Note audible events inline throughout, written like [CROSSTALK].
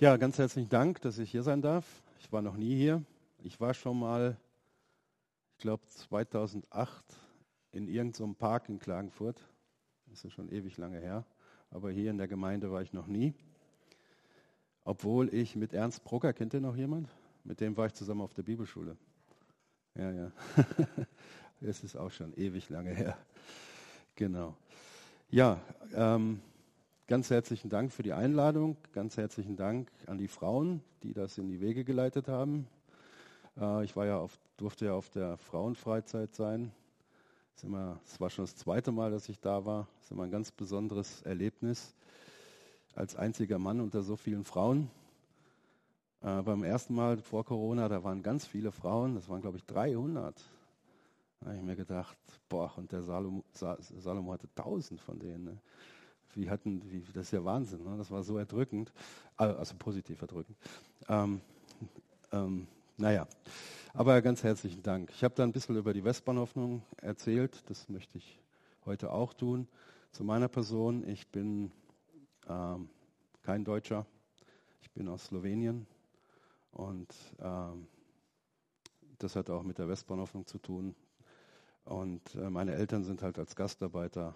Ja, ganz herzlichen Dank, dass ich hier sein darf. Ich war noch nie hier. Ich war schon mal, ich glaube 2008, in irgendeinem Park in Klagenfurt. Das ist schon ewig lange her. Aber hier in der Gemeinde war ich noch nie. Obwohl ich mit Ernst Brucker, kennt ihr noch jemand? Mit dem war ich zusammen auf der Bibelschule. Ja, ja. [LAUGHS] Es ist auch schon ewig lange her. Genau. Ja, ähm, ganz herzlichen Dank für die Einladung. Ganz herzlichen Dank an die Frauen, die das in die Wege geleitet haben. Äh, ich war ja auf, durfte ja auf der Frauenfreizeit sein. Es war schon das zweite Mal, dass ich da war. Es ist immer ein ganz besonderes Erlebnis als einziger Mann unter so vielen Frauen. Äh, beim ersten Mal vor Corona, da waren ganz viele Frauen, das waren glaube ich 300. Da habe ich mir gedacht, boah, und der Salomo, Salomo hatte tausend von denen. Ne? Wie hatten, wie, das ist ja Wahnsinn, ne? das war so erdrückend, äh, also positiv erdrückend. Ähm, ähm, naja, aber ganz herzlichen Dank. Ich habe da ein bisschen über die Westbahnhoffnung erzählt, das möchte ich heute auch tun. Zu meiner Person, ich bin ähm, kein Deutscher, ich bin aus Slowenien und ähm, das hat auch mit der Westbahnhoffnung zu tun. Und äh, meine Eltern sind halt als Gastarbeiter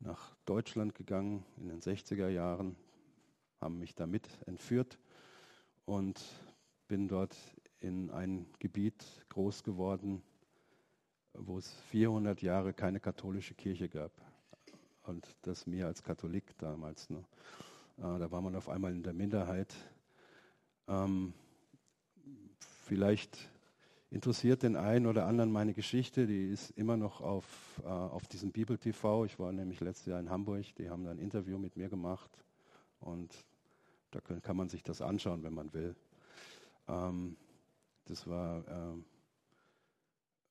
nach Deutschland gegangen in den 60er Jahren, haben mich damit entführt und bin dort in ein Gebiet groß geworden, wo es 400 Jahre keine katholische Kirche gab. Und das mir als Katholik damals. Ne? Äh, da war man auf einmal in der Minderheit. Ähm, vielleicht interessiert den einen oder anderen meine Geschichte, die ist immer noch auf, äh, auf diesem Bibel TV. Ich war nämlich letztes Jahr in Hamburg, die haben da ein Interview mit mir gemacht und da kann, kann man sich das anschauen, wenn man will. Ähm, das war ähm,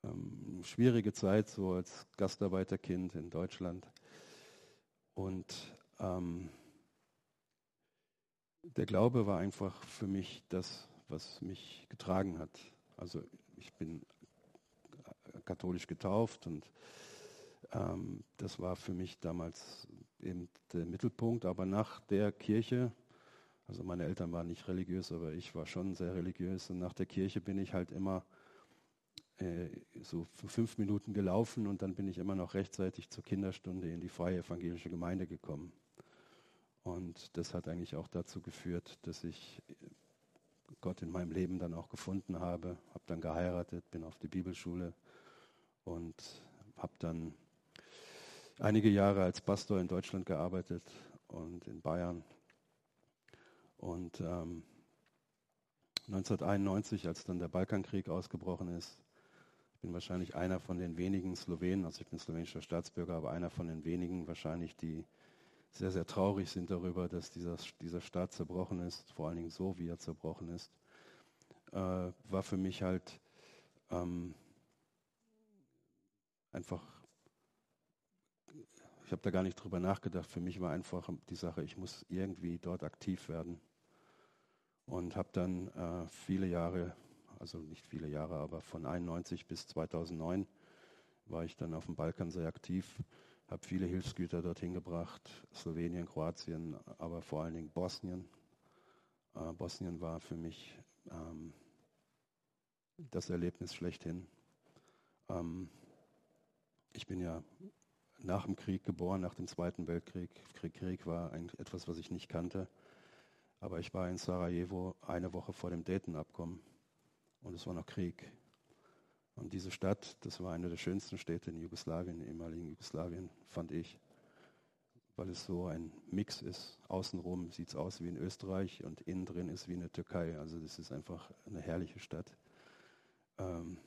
ähm, schwierige Zeit, so als Gastarbeiterkind in Deutschland. Und ähm, der Glaube war einfach für mich das, was mich getragen hat. Also ich bin katholisch getauft und ähm, das war für mich damals eben der Mittelpunkt. Aber nach der Kirche, also meine Eltern waren nicht religiös, aber ich war schon sehr religiös und nach der Kirche bin ich halt immer äh, so fünf Minuten gelaufen und dann bin ich immer noch rechtzeitig zur Kinderstunde in die freie evangelische Gemeinde gekommen. Und das hat eigentlich auch dazu geführt, dass ich Gott in meinem Leben dann auch gefunden habe. Habe dann geheiratet, bin auf die Bibelschule und habe dann einige Jahre als Pastor in Deutschland gearbeitet und in Bayern. Und ähm, 1991, als dann der Balkankrieg ausgebrochen ist, bin wahrscheinlich einer von den wenigen Slowenen, also ich bin slowenischer Staatsbürger, aber einer von den wenigen wahrscheinlich, die sehr, sehr traurig sind darüber, dass dieser, dieser Staat zerbrochen ist, vor allen Dingen so, wie er zerbrochen ist, äh, war für mich halt ähm, einfach, ich habe da gar nicht drüber nachgedacht, für mich war einfach die Sache, ich muss irgendwie dort aktiv werden. Und habe dann äh, viele Jahre, also nicht viele Jahre, aber von 91 bis 2009 war ich dann auf dem Balkan sehr aktiv habe viele Hilfsgüter dorthin gebracht, Slowenien, Kroatien, aber vor allen Dingen Bosnien. Äh, Bosnien war für mich ähm, das Erlebnis schlechthin. Ähm, ich bin ja nach dem Krieg geboren, nach dem Zweiten Weltkrieg. Krieg, Krieg war eigentlich etwas, was ich nicht kannte. Aber ich war in Sarajevo eine Woche vor dem Dayton-Abkommen und es war noch Krieg. Und diese Stadt, das war eine der schönsten Städte in Jugoslawien, in ehemaligen Jugoslawien, fand ich, weil es so ein Mix ist. Außenrum sieht es aus wie in Österreich und innen drin ist wie in der Türkei. Also das ist einfach eine herrliche Stadt. Ähm,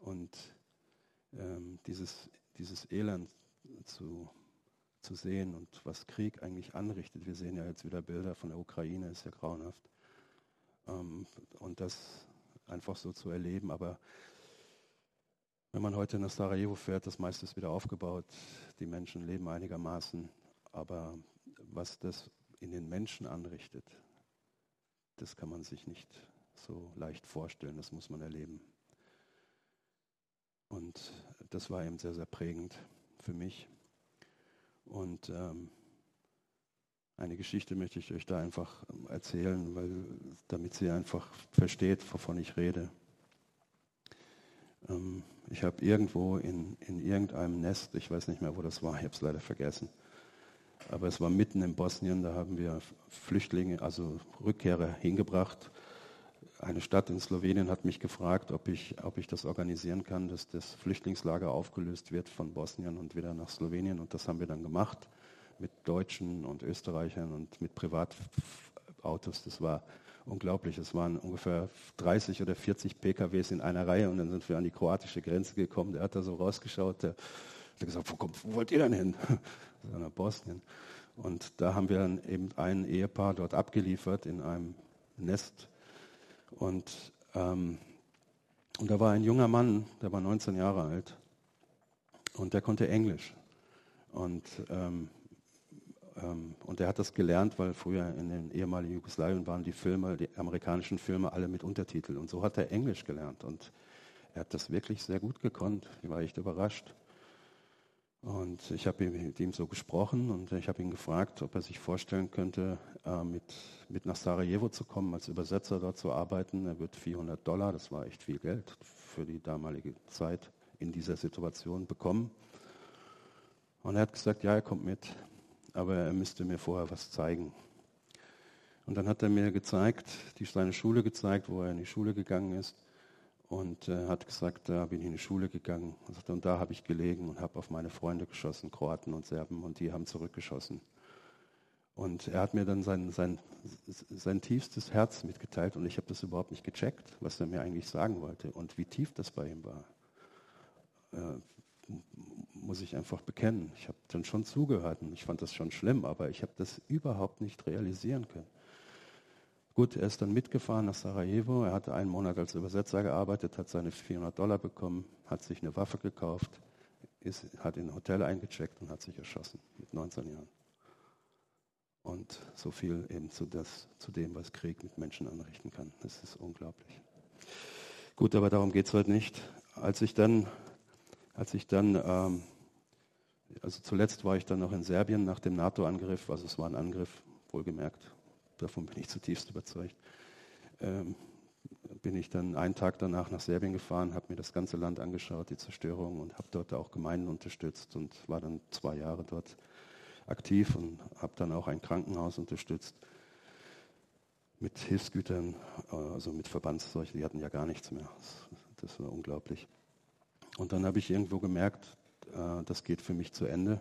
und ähm, dieses, dieses Elend zu, zu sehen und was Krieg eigentlich anrichtet. Wir sehen ja jetzt wieder Bilder von der Ukraine, ist ja grauenhaft. Ähm, und das einfach so zu erleben. Aber wenn man heute nach Sarajevo fährt, das meiste ist wieder aufgebaut. Die Menschen leben einigermaßen. Aber was das in den Menschen anrichtet, das kann man sich nicht so leicht vorstellen. Das muss man erleben. Und das war eben sehr, sehr prägend für mich. Und ähm, Eine Geschichte möchte ich euch da einfach erzählen, weil, damit sie einfach versteht, wovon ich rede. Ähm, ich habe irgendwo in, in irgendeinem Nest, ich weiß nicht mehr, wo das war, ich habe es leider vergessen, aber es war mitten in Bosnien, da haben wir Flüchtlinge, also Rückkehrer hingebracht. Eine Stadt in Slowenien hat mich gefragt, ob ich, ob ich das organisieren kann, dass das Flüchtlingslager aufgelöst wird von Bosnien und wieder nach Slowenien. Und das haben wir dann gemacht mit Deutschen und Österreichern und mit Privatautos. Das war unglaublich. Es waren ungefähr 30 oder 40 PKWs in einer Reihe und dann sind wir an die kroatische Grenze gekommen. Der hat da so rausgeschaut, der hat gesagt, wo, kommt, wo wollt ihr denn hin? [LAUGHS] Nach Bosnien. Und da haben wir dann eben ein Ehepaar dort abgeliefert in einem Nest. Und, ähm, und da war ein junger Mann, der war 19 Jahre alt und der konnte Englisch. Und ähm, und er hat das gelernt, weil früher in den ehemaligen Jugoslawien waren die Filme, die amerikanischen Filme alle mit Untertiteln. Und so hat er Englisch gelernt. Und er hat das wirklich sehr gut gekonnt. Ich war echt überrascht. Und ich habe mit ihm so gesprochen und ich habe ihn gefragt, ob er sich vorstellen könnte, äh, mit, mit nach Sarajevo zu kommen, als Übersetzer dort zu arbeiten. Er wird 400 Dollar, das war echt viel Geld für die damalige Zeit in dieser Situation bekommen. Und er hat gesagt, ja, er kommt mit aber er müsste mir vorher was zeigen. Und dann hat er mir gezeigt, die seine Schule gezeigt, wo er in die Schule gegangen ist und äh, hat gesagt, da bin ich in die Schule gegangen. Und, und da habe ich gelegen und habe auf meine Freunde geschossen, Kroaten und Serben, und die haben zurückgeschossen. Und er hat mir dann sein, sein, sein tiefstes Herz mitgeteilt und ich habe das überhaupt nicht gecheckt, was er mir eigentlich sagen wollte und wie tief das bei ihm war. Äh, muss ich einfach bekennen. Ich habe dann schon zugehört und ich fand das schon schlimm, aber ich habe das überhaupt nicht realisieren können. Gut, er ist dann mitgefahren nach Sarajevo. Er hatte einen Monat als Übersetzer gearbeitet, hat seine 400 Dollar bekommen, hat sich eine Waffe gekauft, ist, hat in ein Hotel eingecheckt und hat sich erschossen mit 19 Jahren. Und so viel eben zu, das, zu dem, was Krieg mit Menschen anrichten kann. Das ist unglaublich. Gut, aber darum geht es heute nicht. Als ich dann, als ich dann ähm, also zuletzt war ich dann noch in Serbien nach dem NATO-Angriff, also es war ein Angriff, wohlgemerkt, davon bin ich zutiefst überzeugt. Ähm, bin ich dann einen Tag danach nach Serbien gefahren, habe mir das ganze Land angeschaut, die Zerstörung und habe dort auch Gemeinden unterstützt und war dann zwei Jahre dort aktiv und habe dann auch ein Krankenhaus unterstützt mit Hilfsgütern, äh, also mit Verbandszeug, die hatten ja gar nichts mehr. Das war unglaublich. Und dann habe ich irgendwo gemerkt, äh, das geht für mich zu Ende.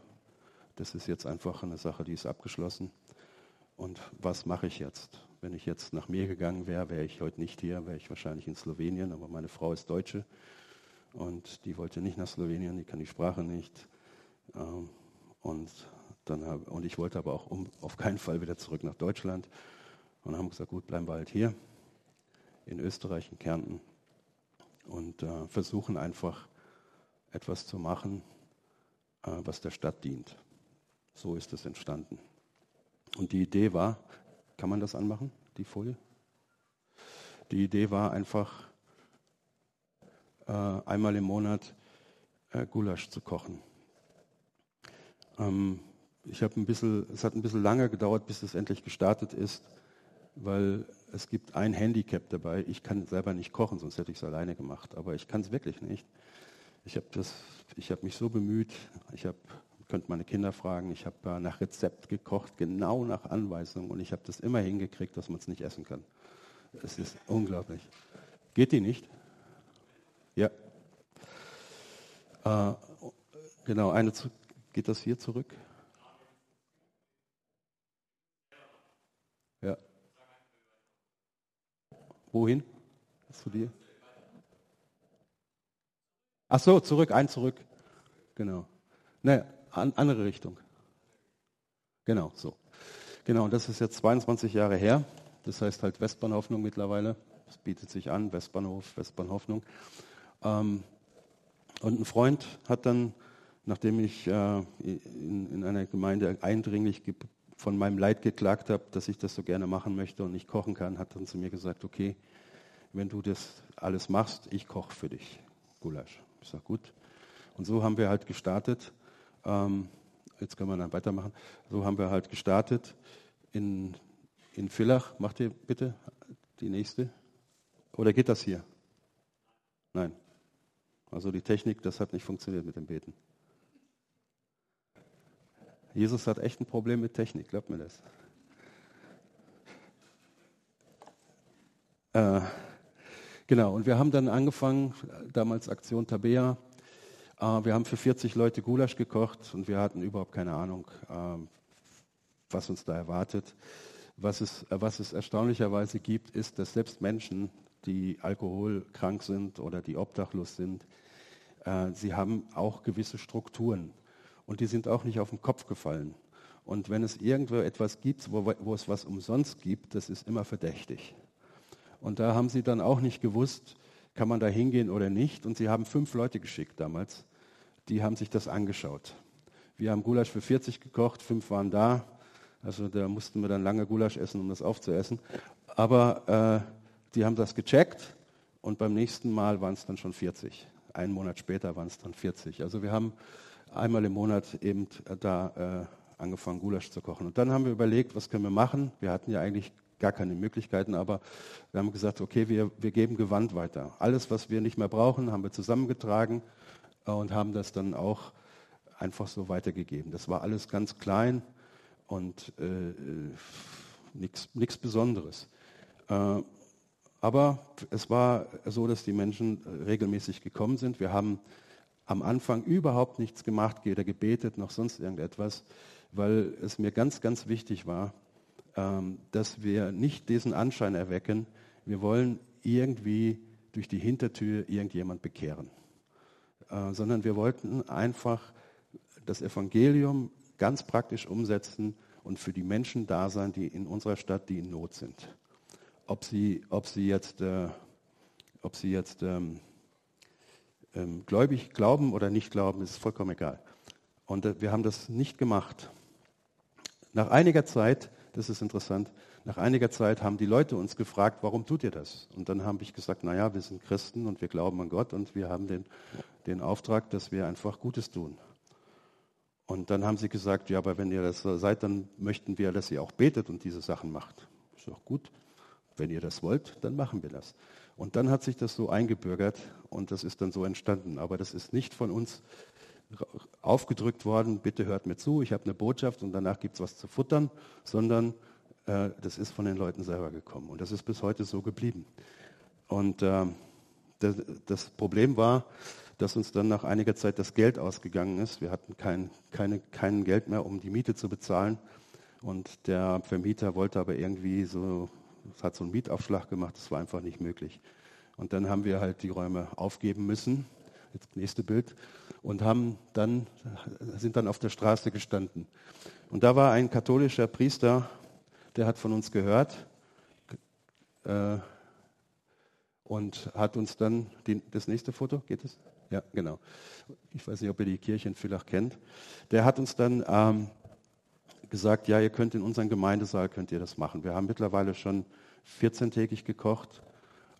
Das ist jetzt einfach eine Sache, die ist abgeschlossen. Und was mache ich jetzt? Wenn ich jetzt nach mir gegangen wäre, wäre ich heute nicht hier, wäre ich wahrscheinlich in Slowenien, aber meine Frau ist Deutsche und die wollte nicht nach Slowenien, die kann die Sprache nicht. Ähm, und, dann hab, und ich wollte aber auch um, auf keinen Fall wieder zurück nach Deutschland. Und haben gesagt, gut, bleiben wir halt hier in Österreich, in Kärnten und äh, versuchen einfach etwas zu machen, äh, was der Stadt dient. So ist es entstanden. Und die Idee war, kann man das anmachen, die Folie? Die Idee war einfach, äh, einmal im Monat äh, Gulasch zu kochen. Ähm, ich ein bisschen, es hat ein bisschen lange gedauert, bis es endlich gestartet ist, weil es gibt ein Handicap dabei. Ich kann selber nicht kochen, sonst hätte ich es alleine gemacht. Aber ich kann es wirklich nicht. Ich habe hab mich so bemüht, ich habe, könnt meine Kinder fragen, ich habe nach Rezept gekocht, genau nach Anweisung und ich habe das immer hingekriegt, dass man es nicht essen kann. Es ist unglaublich. Geht die nicht? Ja. Äh, genau, eine zu, geht das hier zurück? Ja. Wohin? Zu dir? Ach so, zurück, ein zurück. Genau. Ne, an, andere Richtung. Genau, so. Genau, und das ist jetzt 22 Jahre her. Das heißt halt Westbahnhoffnung mittlerweile. Das bietet sich an, Westbahnhof, Westbahnhoffnung. Ähm, und ein Freund hat dann, nachdem ich äh, in, in, einer Gemeinde eindringlich von meinem Leid geklagt habe, dass ich das so gerne machen möchte und nicht kochen kann, hat dann zu mir gesagt, okay, wenn du das alles machst, ich koche für dich Gulasch. Ich sage, gut. Und so haben wir halt gestartet. Ähm, jetzt können wir dann weitermachen. So haben wir halt gestartet in, in Villach. Macht ihr bitte die nächste? Oder geht das hier? Nein. Also die Technik, das hat nicht funktioniert mit dem Beten. Jesus hat echt ein Problem mit Technik, glaubt mir das. Äh, genau, und wir haben dann angefangen, damals Aktion Tabea. Äh, wir haben für 40 Leute Gulasch gekocht und wir hatten überhaupt keine Ahnung, äh, was uns da erwartet. Was es, äh, was es erstaunlicherweise gibt, ist, dass selbst Menschen, die alkoholkrank sind oder die obdachlos sind, äh, sie haben auch gewisse Strukturen und die sind auch nicht auf den Kopf gefallen. Und wenn es irgendwo etwas gibt, wo, wo es was umsonst gibt, das ist immer verdächtig. Und da haben sie dann auch nicht gewusst, kann man da hingehen oder nicht. Und sie haben fünf Leute geschickt damals, die haben sich das angeschaut. Wir haben Gulasch für 40 gekocht, fünf waren da. Also da mussten wir dann lange Gulasch essen, um das aufzuessen. Aber äh, die haben das gecheckt und beim nächsten Mal waren es dann schon 40. Einen Monat später waren es dann 40. Also wir haben einmal im Monat eben da äh, angefangen, Gulasch zu kochen. Und dann haben wir überlegt, was können wir machen. Wir hatten ja eigentlich gar keine Möglichkeiten, aber wir haben gesagt, okay, wir, wir geben Gewand weiter. Alles, was wir nicht mehr brauchen, haben wir zusammengetragen und haben das dann auch einfach so weitergegeben. Das war alles ganz klein und äh, äh nichts Besonderes. Äh, aber es war so, dass die Menschen regelmäßig gekommen sind. Wir haben am Anfang überhaupt nichts gemacht, weder gebetet noch sonst irgendetwas, weil es mir ganz, ganz wichtig war, dass wir nicht diesen Anschein erwecken, wir wollen irgendwie durch die Hintertür irgendjemand bekehren, äh, sondern wir wollten einfach das Evangelium ganz praktisch umsetzen und für die Menschen da sein, die in unserer Stadt, die in Not sind. Ob sie, ob sie jetzt, äh, ob sie jetzt ähm, ähm, gläubig glauben oder nicht glauben, ist vollkommen egal. Und äh, wir haben das nicht gemacht. Nach einiger Zeit, das ist interessant, nach einiger Zeit haben die Leute uns gefragt, warum tut ihr das? Und dann habe ich gesagt, naja, wir sind Christen und wir glauben an Gott und wir haben den, den Auftrag, dass wir einfach Gutes tun. Und dann haben sie gesagt, ja, aber wenn ihr das seid, dann möchten wir, dass ihr auch betet und diese Sachen macht. Ist doch gut. Wenn ihr das wollt, dann machen wir das. Und dann hat sich das so eingebürgert und das ist dann so entstanden. Aber das ist nicht von uns aufgedrückt worden, bitte hört mir zu, ich habe eine Botschaft und danach gibt es was zu futtern, sondern äh, das ist von den Leuten selber gekommen. Und das ist bis heute so geblieben. Und äh, das, das, Problem war, dass uns dann nach einiger Zeit das Geld ausgegangen ist. Wir hatten kein, keine, kein Geld mehr, um die Miete zu bezahlen. Und der Vermieter wollte aber irgendwie so es hat so einen Mietaufschlag gemacht, das war einfach nicht möglich. Und dann haben wir halt die Räume aufgeben müssen. Jetzt nächste Bild. Und haben dann, sind dann auf der Straße gestanden. Und da war ein katholischer Priester, der hat von uns gehört äh, und hat uns dann, die, das nächste Foto, geht es? Ja, genau. Ich weiß nicht, ob ihr die Kirche in Villach kennt. Der hat uns dann ähm, gesagt, ja, ihr könnt in unserem Gemeindesaal, könnt ihr das machen. Wir haben mittlerweile schon 14-tägig gekocht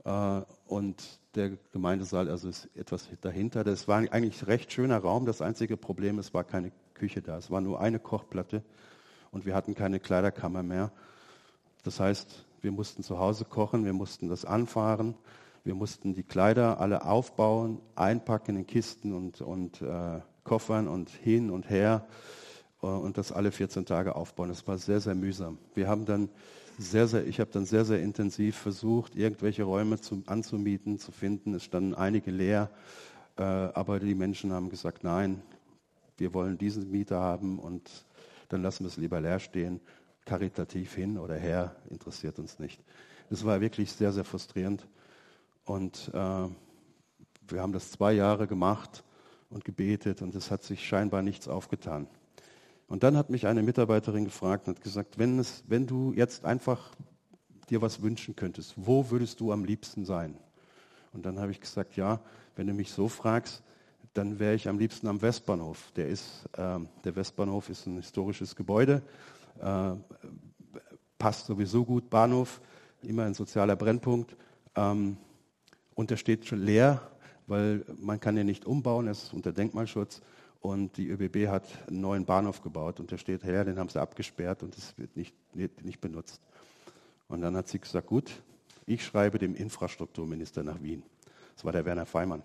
äh, und der Gemeindesaal also ist etwas dahinter. Das war eigentlich ein recht schöner Raum. Das einzige Problem, es war keine Küche da. Es war nur eine Kochplatte und wir hatten keine Kleiderkammer mehr. Das heißt, wir mussten zu Hause kochen, wir mussten das anfahren, wir mussten die Kleider alle aufbauen, einpacken in Kisten und, und äh, Koffern und hin und her. Äh, und das alle 14 Tage aufbauen. Das war sehr, sehr mühsam. Wir haben dann sehr, sehr, ich habe dann sehr, sehr intensiv versucht, irgendwelche Räume zu, anzumieten, zu finden. Es standen einige leer, äh, aber die Menschen haben gesagt, nein, wir wollen diesen Mieter haben und dann lassen wir es lieber leer stehen. Karitativ hin oder her, interessiert uns nicht. Das war wirklich sehr, sehr frustrierend. Und äh, wir haben das zwei Jahre gemacht und gebetet und es hat sich scheinbar nichts aufgetan. Und dann hat mich eine Mitarbeiterin gefragt und hat gesagt, wenn, es, wenn du jetzt einfach dir was wünschen könntest, wo würdest du am liebsten sein? Und dann habe ich gesagt, ja, wenn du mich so fragst, dann wäre ich am liebsten am Westbahnhof. Der, ist, äh, der Westbahnhof ist ein historisches Gebäude, äh, passt sowieso gut, Bahnhof, immer ein sozialer Brennpunkt. Ähm, und der steht schon leer, weil man kann ihn nicht umbauen, er ist unter Denkmalschutz. Und die ÖBB hat einen neuen Bahnhof gebaut und der steht her, den haben sie abgesperrt und es wird nicht, nicht, benutzt. Und dann hat sie gesagt, gut, ich schreibe dem Infrastrukturminister nach Wien. Das war der Werner Feimann.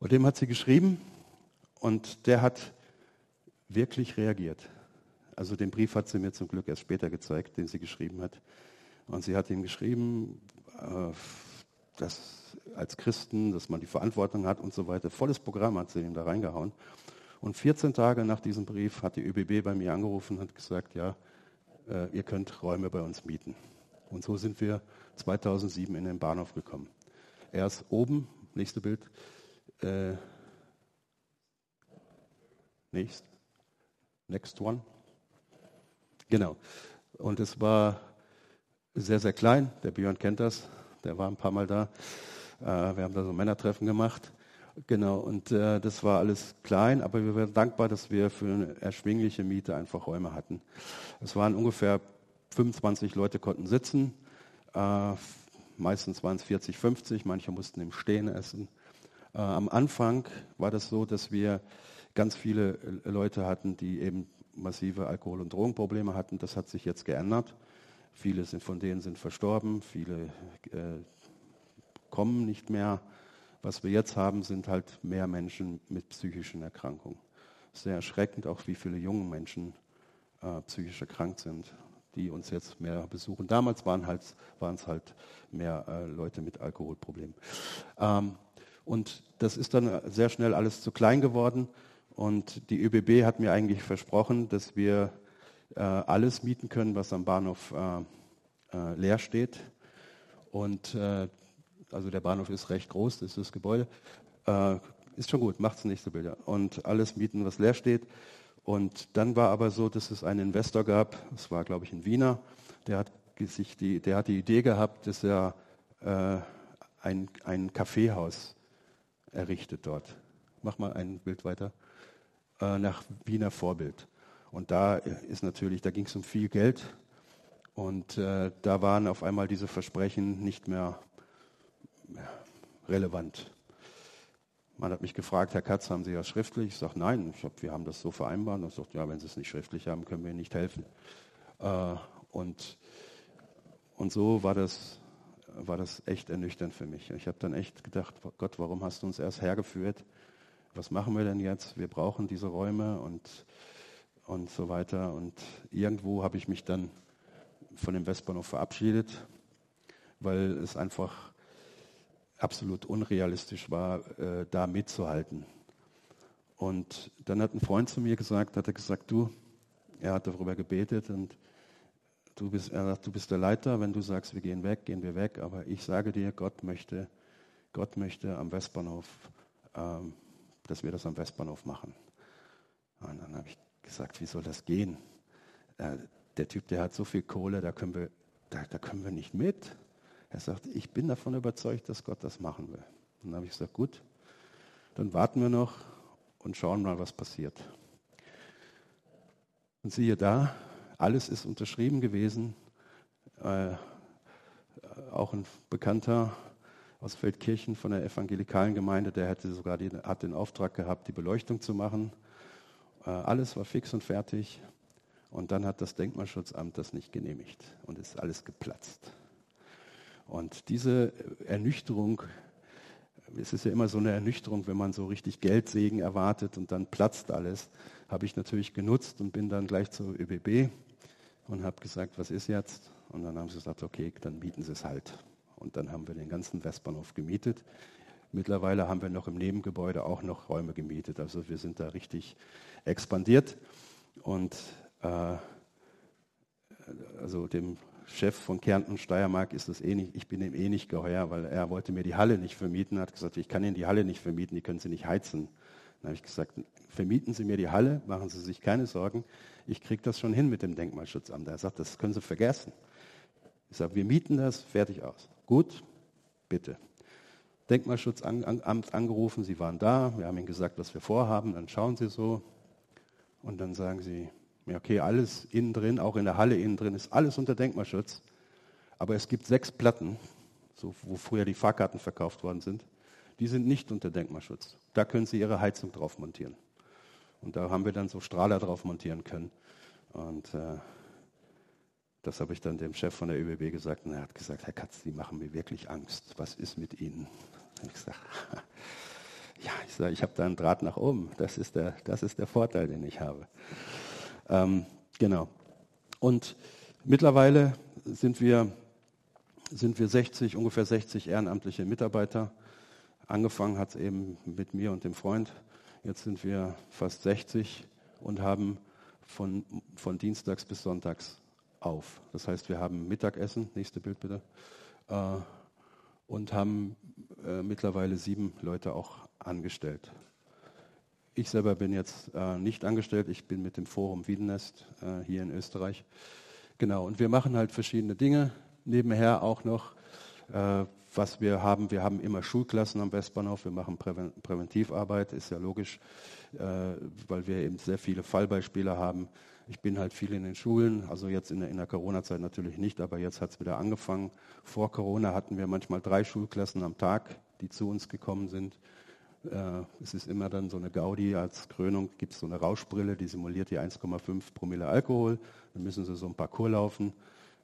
Und dem hat sie geschrieben und der hat wirklich reagiert. Also den Brief hat sie mir zum Glück erst später gezeigt, den sie geschrieben hat. Und sie hat ihm geschrieben, äh, dass als Christen, dass man die Verantwortung hat und so weiter. Volles Programm hat sie ihm da reingehauen. Und 14 Tage nach diesem Brief hat die ÖBB bei mir angerufen und gesagt, ja, äh, ihr könnt Räume bei uns mieten. Und so sind wir 2007 in den Bahnhof gekommen. Er ist oben, nächste Bild. Äh, next. Next one. Genau. Und es war sehr, sehr klein. Der Björn kennt das. Der war ein paar Mal da. Äh, wir haben da so Männertreffen gemacht. Genau, und äh, das war alles klein, aber wir waren dankbar, dass wir für eine erschwingliche Miete einfach Räume hatten. Es waren ungefähr 25 Leute konnten sitzen. Äh, meistens waren es 40, 50, manche mussten im Stehen essen. Äh, am Anfang war das so, dass wir ganz viele äh, Leute hatten, die eben massive Alkohol- und Drogenprobleme hatten. Das hat sich jetzt geändert. Viele sind, von denen sind verstorben, viele äh, kommen nicht mehr. Was wir jetzt haben, sind halt mehr Menschen mit psychischen Erkrankungen. Sehr erschreckend auch, wie viele junge Menschen äh, psychisch erkrankt sind die uns jetzt mehr besuchen. Damals waren halt, es halt mehr äh, Leute mit Alkoholproblemen. Ähm, und das ist dann sehr schnell alles zu klein geworden. Und die ÖBB hat mir eigentlich versprochen, dass wir äh, alles mieten können, was am Bahnhof äh, äh leer steht. Und äh, also der Bahnhof ist recht groß, das ist das Gebäude. Äh, ist schon gut, macht es nächste Bilder. Und alles mieten, was leer steht. Und dann war aber so, dass es einen Investor gab, das war glaube ich ein Wiener, der hat, sich die, der hat die Idee gehabt, dass er äh, ein, ein Kaffeehaus errichtet dort. Mach mal ein Bild weiter. Äh, nach Wiener Vorbild. Und da ist natürlich, da ging es um viel Geld und äh, da waren auf einmal diese Versprechen nicht mehr relevant. Man hat mich gefragt, Herr Katz, haben Sie das schriftlich? Ich sage, nein, ich hab, wir haben das so vereinbart. Ich sage, ja, wenn Sie es nicht schriftlich haben, können wir Ihnen nicht helfen. Äh, und, und so war das, war das echt ernüchternd für mich. Ich habe dann echt gedacht, Gott, warum hast du uns erst hergeführt? Was machen wir denn jetzt? Wir brauchen diese Räume und, und so weiter. Und irgendwo habe ich mich dann von dem Westbahnhof verabschiedet, weil es einfach absolut unrealistisch war, äh, da mitzuhalten. Und dann hat ein Freund zu mir gesagt, hat er gesagt, du, er hat darüber gebetet und du bist, er sagt, du bist der Leiter, wenn du sagst, wir gehen weg, gehen wir weg, aber ich sage dir, Gott möchte, Gott möchte am Westbahnhof, ähm, dass wir das am Westbahnhof machen. Und dann habe ich gesagt, wie soll das gehen? Äh, der Typ, der hat so viel Kohle, da können wir, da, da können wir nicht mit. Er sagt, ich bin davon überzeugt, dass Gott das machen will. Und dann habe ich gesagt, gut, dann warten wir noch und schauen mal, was passiert. Und siehe da, alles ist unterschrieben gewesen. Äh, auch ein Bekannter aus Feldkirchen von der evangelikalen Gemeinde, der hätte sogar den, hat den Auftrag gehabt, die Beleuchtung zu machen. Äh, alles war fix und fertig. Und dann hat das Denkmalschutzamt das nicht genehmigt und ist alles geplatzt. Und diese Ernüchterung, es ist ja immer so eine Ernüchterung, wenn man so richtig Geldsegen erwartet und dann platzt alles, habe ich natürlich genutzt und bin dann gleich zur ÖBB und habe gesagt, was ist jetzt? Und dann haben sie gesagt, okay, dann mieten sie es halt. Und dann haben wir den ganzen Westbahnhof gemietet. Mittlerweile haben wir noch im Nebengebäude auch noch Räume gemietet. Also wir sind da richtig expandiert. Und äh, also dem Chef von Kärnten Steiermark ist das eh nicht, ich bin ihm eh nicht geheuer, weil er wollte mir die Halle nicht vermieten, hat gesagt, ich kann Ihnen die Halle nicht vermieten, die können Sie nicht heizen. Dann habe ich gesagt, vermieten Sie mir die Halle, machen Sie sich keine Sorgen, ich kriege das schon hin mit dem Denkmalschutzamt. Er sagt, das können Sie vergessen. Ich sage, wir mieten das, fertig aus. Gut, bitte. Denkmalschutzamt angerufen, Sie waren da, wir haben Ihnen gesagt, was wir vorhaben, dann schauen Sie so und dann sagen Sie, ja, okay, alles innen drin, auch in der Halle innen drin, ist alles unter Denkmalschutz. Aber es gibt sechs Platten, so, wo früher die Fahrkarten verkauft worden sind, die sind nicht unter Denkmalschutz. Da können Sie Ihre Heizung drauf montieren. Und da haben wir dann so Strahler drauf montieren können. Und äh, das habe ich dann dem Chef von der ÖBB gesagt und er hat gesagt, Herr Katz, Sie machen mir wirklich Angst. Was ist mit Ihnen? Und ich gesagt, [LAUGHS] ja, ich ich habe da einen Draht nach oben. Das ist der, das ist der Vorteil, den ich habe. Ähm, genau. Und mittlerweile sind wir, sind wir 60, ungefähr 60 ehrenamtliche Mitarbeiter. Angefangen hat es eben mit mir und dem Freund. Jetzt sind wir fast 60 und haben von, von Dienstags bis Sonntags auf. Das heißt, wir haben Mittagessen, nächste Bild bitte, äh, und haben äh, mittlerweile sieben Leute auch angestellt. Ich selber bin jetzt äh, nicht angestellt, ich bin mit dem Forum Wiedenest äh, hier in Österreich. Genau, und wir machen halt verschiedene Dinge. Nebenher auch noch, äh, was wir haben, wir haben immer Schulklassen am Westbahnhof, wir machen Präven Präventivarbeit, ist ja logisch, äh, weil wir eben sehr viele Fallbeispiele haben. Ich bin halt viel in den Schulen, also jetzt in der, in der Corona-Zeit natürlich nicht, aber jetzt hat es wieder angefangen. Vor Corona hatten wir manchmal drei Schulklassen am Tag, die zu uns gekommen sind. Äh, es ist immer dann so eine Gaudi, als Krönung gibt es so eine Rauschbrille, die simuliert die 1,5 Promille Alkohol. Dann müssen sie so ein Parcours laufen.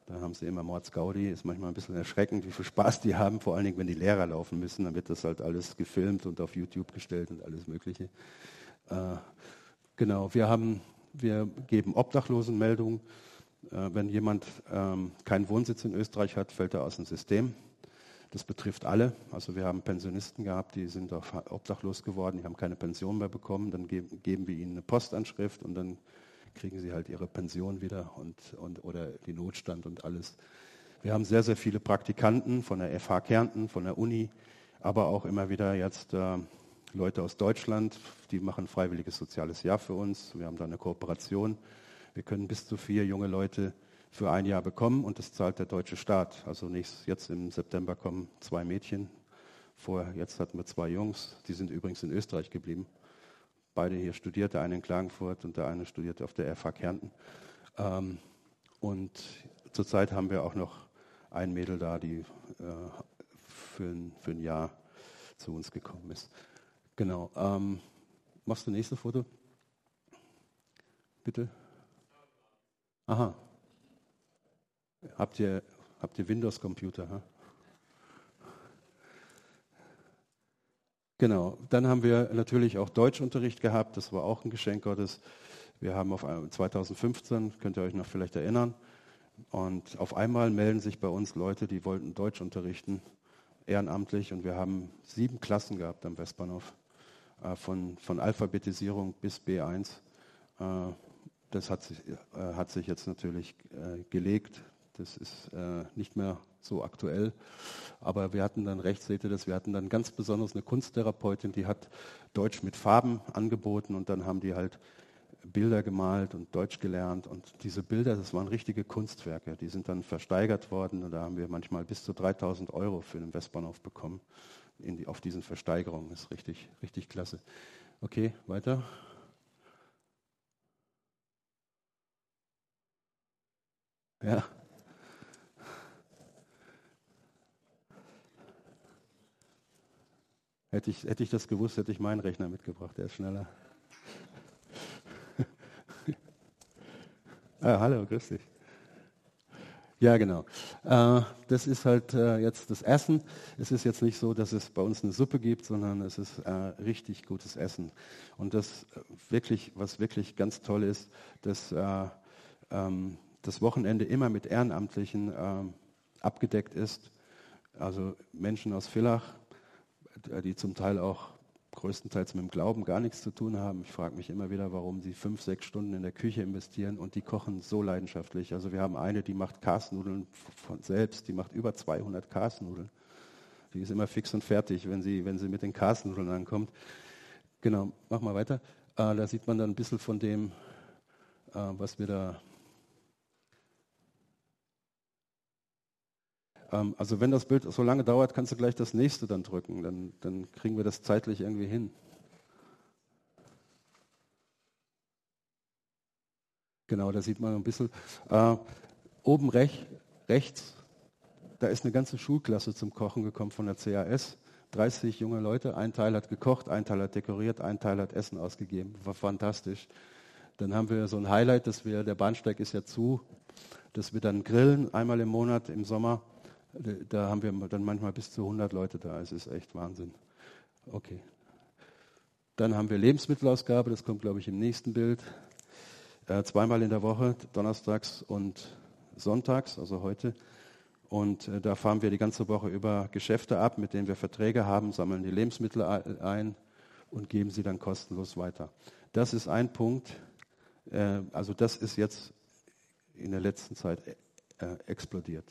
Da haben sie immer Mords Gaudi. Ist manchmal ein bisschen erschreckend, wie viel Spaß die haben, vor allen Dingen, wenn die Lehrer laufen müssen. Dann wird das halt alles gefilmt und auf YouTube gestellt und alles Mögliche. Äh, genau, wir haben wir geben Obdachlosenmeldungen. Äh, wenn jemand ähm, keinen Wohnsitz in Österreich hat, fällt er aus dem System. Das betrifft alle. Also wir haben Pensionisten gehabt, die sind obdachlos geworden, die haben keine Pension mehr bekommen. Dann geben, wir ihnen eine Postanschrift und dann kriegen sie halt ihre Pension wieder und, und, oder die Notstand und alles. Wir haben sehr, sehr viele Praktikanten von der FH Kärnten, von der Uni, aber auch immer wieder jetzt äh, Leute aus Deutschland, die machen freiwilliges soziales Jahr für uns. Wir haben da eine Kooperation. Wir können bis zu vier junge Leute für ein Jahr bekommen und das zahlt der deutsche Staat. Also nächstes, jetzt im September kommen zwei Mädchen. Vorher, jetzt hatten wir zwei Jungs, die sind übrigens in Österreich geblieben. Beide hier studiert, der eine in Klagenfurt und der eine studiert auf der FH Kärnten. Ähm, und zurzeit haben wir auch noch ein Mädel da, die äh, für, ein, für ein Jahr zu uns gekommen ist. Genau. Ähm, machst du nächste Foto? Bitte. Aha. Habt ihr, habt ihr Windows-Computer? Ha? Genau. Dann haben wir natürlich auch Deutschunterricht gehabt. Das war auch ein Geschenk Gottes. Wir haben auf 2015, könnt ihr euch noch vielleicht erinnern, und auf einmal melden sich bei uns Leute, die wollten Deutsch unterrichten, ehrenamtlich. Und wir haben sieben Klassen gehabt am Westbahnhof. Äh, von, von Alphabetisierung bis B1. Äh, das hat sich, äh, hat sich jetzt natürlich gelegt. Das ist nicht mehr so aktuell. Aber wir hatten dann, rechts seht ihr das, wir hatten dann ganz besonders eine Kunsttherapeutin, die hat Deutsch mit Farben angeboten und dann haben die halt Bilder gemalt und Deutsch gelernt. Und diese Bilder, das waren richtige Kunstwerke. Die sind dann versteigert worden und da haben wir manchmal bis zu 3000 Euro für den Westbahnhof bekommen die, auf diesen Versteigerungen. Das ist richtig, richtig klasse. Okay, weiter. Ja. Hätte ich, hätte ich das gewusst, hätte ich meinen Rechner mitgebracht, der ist schneller. [LAUGHS] ah, hallo, grüß dich. Ja, genau. Äh, das ist halt äh, jetzt das Essen. Es ist jetzt nicht so, dass es bei uns eine Suppe gibt, sondern es ist äh, richtig gutes Essen. Und das wirklich, was wirklich ganz toll ist, dass ähm, das Wochenende immer mit Ehrenamtlichen ähm, abgedeckt ist. Also Menschen aus Villach, die zum Teil auch größtenteils mit dem Glauben gar nichts zu tun haben. Ich frage mich immer wieder, warum sie fünf, sechs Stunden in der Küche investieren und die kochen so leidenschaftlich. Also wir haben eine, die macht Karsnudeln von selbst, die macht über 200 Karsnudeln. Die ist immer fix und fertig, wenn sie, wenn sie mit den Karsnudeln ankommt. Genau, mach mal weiter. Äh, da sieht man dann ein bisschen von dem, äh, was wir da Ähm, also wenn das Bild so lange dauert, kannst du gleich das nächste dann drücken. Dann, dann kriegen wir das zeitlich irgendwie hin. Genau, da sieht man ein bisschen. Äh, oben rech, rechts, da ist eine ganze Schulklasse zum Kochen gekommen von der CAS. 30 junge Leute. Ein Teil hat gekocht, ein Teil hat dekoriert, ein Teil hat Essen ausgegeben. War fantastisch. Dann haben wir so ein Highlight, dass wir, der Bahnsteig ist ja zu, dass wir dann grillen einmal im Monat im Sommer. Da haben wir dann manchmal bis zu 100 Leute da. Es ist echt Wahnsinn. Okay. Dann haben wir Lebensmittelausgabe, das kommt, glaube ich, im nächsten Bild. Äh, zweimal in der Woche, donnerstags und sonntags, also heute. Und äh, da fahren wir die ganze Woche über Geschäfte ab, mit denen wir Verträge haben, sammeln die Lebensmittel ein und geben sie dann kostenlos weiter. Das ist ein Punkt. Äh, also das ist jetzt in der letzten Zeit äh, explodiert.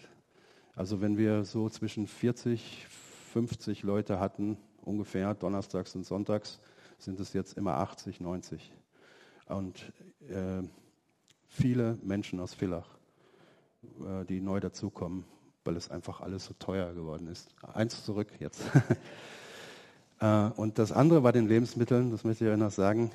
Also wenn wir so zwischen 40, 50 Leute hatten, ungefähr donnerstags und sonntags, sind es jetzt immer 80, 90. Und äh, viele Menschen aus Villach, äh, die neu dazukommen, weil es einfach alles so teuer geworden ist. Eins zurück jetzt. [LAUGHS] äh, und das andere bei den Lebensmitteln, das möchte ich euch noch sagen.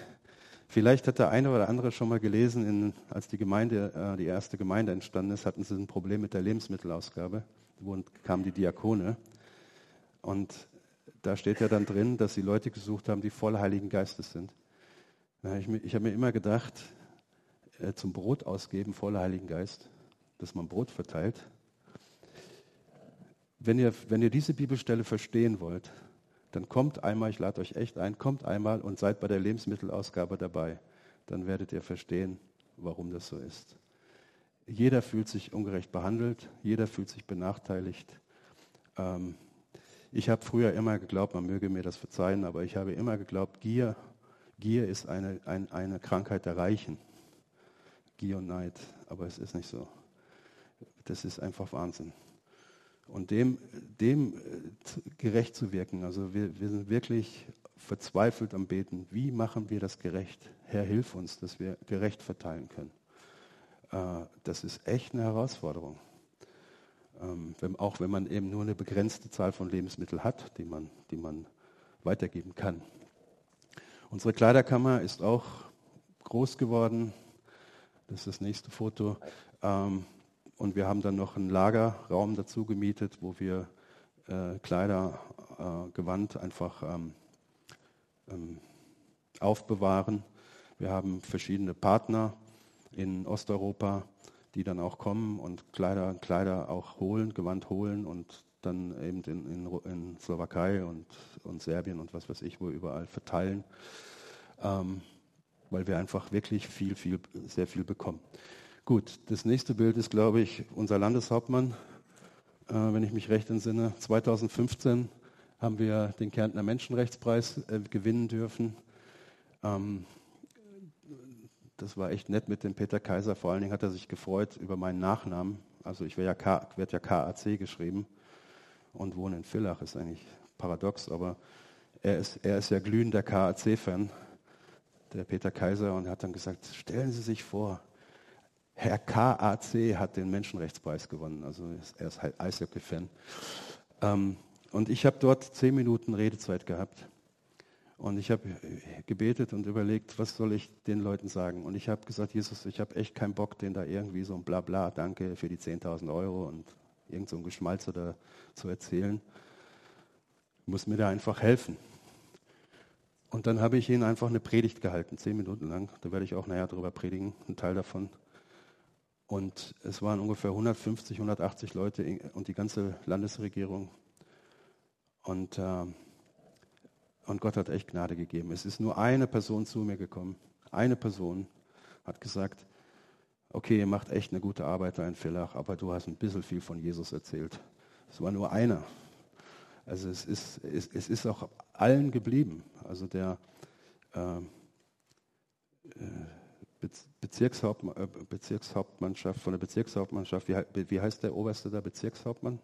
Vielleicht hat der eine oder andere schon mal gelesen, in, als die Gemeinde, äh, die erste Gemeinde entstanden ist, hatten sie ein Problem mit der Lebensmittelausgabe. Wo kamen die Diakone. Und da steht ja dann drin, dass sie Leute gesucht haben, die voll Heiligen Geistes sind. Ich, ich habe mir immer gedacht, äh, zum Brot ausgeben, voller Heiligen Geist, dass man Brot verteilt. Wenn ihr, wenn ihr diese Bibelstelle verstehen wollt, dann kommt einmal, ich lade euch echt ein, kommt einmal und seid bei der Lebensmittelausgabe dabei. Dann werdet ihr verstehen, warum das so ist. Jeder fühlt sich ungerecht behandelt, jeder fühlt sich benachteiligt. Ähm, ich habe früher immer geglaubt, man möge mir das verzeihen, aber ich habe immer geglaubt, Gier, Gier ist eine, ein, eine Krankheit der Reichen. Gier und Neid, aber es ist nicht so. Das ist einfach Wahnsinn. Und dem, dem äh, gerecht zu wirken, also wir, wir sind wirklich verzweifelt am Beten. Wie machen wir das gerecht? Herr, hilf uns, dass wir gerecht verteilen können. Äh, das ist echt eine Herausforderung. Ähm, auch wenn man eben nur eine begrenzte Zahl von Lebensmitteln hat, die man, die man weitergeben kann. Unsere Kleiderkammer ist auch groß geworden. Das ist das nächste Foto. Ähm, und wir haben dann noch einen Lagerraum dazu gemietet, wo wir äh, Kleider, äh, Gewand einfach ähm, ähm, aufbewahren. Wir haben verschiedene Partner in Osteuropa, die dann auch kommen und Kleider, Kleider auch holen, Gewand holen und dann eben in, in, in Slowakei und, und, Serbien und was weiß ich, wo überall verteilen, ähm, weil wir einfach wirklich viel, viel, sehr viel bekommen. Gut, das nächste Bild ist, glaube ich, unser Landeshauptmann, äh, wenn ich mich recht entsinne. 2015 haben wir den Kärntner Menschenrechtspreis äh, gewinnen dürfen. Ähm, das war echt nett mit dem Peter Kaiser. Vor allen Dingen hat er sich gefreut über meinen Nachnamen. Also ich werde ja, werd ja KAC geschrieben und wohne in Villach. Ist eigentlich paradox, aber er ist, er ist ja glühender KAC-Fan, der Peter Kaiser, und hat dann gesagt, stellen Sie sich vor, Herr KAC hat den Menschenrechtspreis gewonnen. Also er ist halt Eishockey-Fan. Ähm, und ich habe dort zehn Minuten Redezeit gehabt. Und ich habe gebetet und überlegt, was soll ich den Leuten sagen. Und ich habe gesagt, Jesus, ich habe echt keinen Bock, denen da irgendwie so ein Blabla, danke für die 10.000 Euro und irgend so ein Geschmalzer da zu erzählen. Ich muss mir da einfach helfen. Und dann habe ich ihnen einfach eine Predigt gehalten, zehn Minuten lang. Da werde ich auch nachher drüber predigen, ein Teil davon. Und es waren ungefähr 150, 180 Leute und die ganze Landesregierung. Und äh, und Gott hat echt Gnade gegeben. Es ist nur eine Person zu mir gekommen. Eine Person hat gesagt, okay, ihr macht echt eine gute Arbeit da in Villach, aber du hast ein bisschen viel von Jesus erzählt. Es war nur einer. Also es ist, es, es ist auch allen geblieben. Also der äh, äh Bezirkshaupt, äh, Bezirkshauptmannschaft, von der Bezirkshauptmannschaft, wie, wie heißt der Oberste da, Bezirkshauptmann?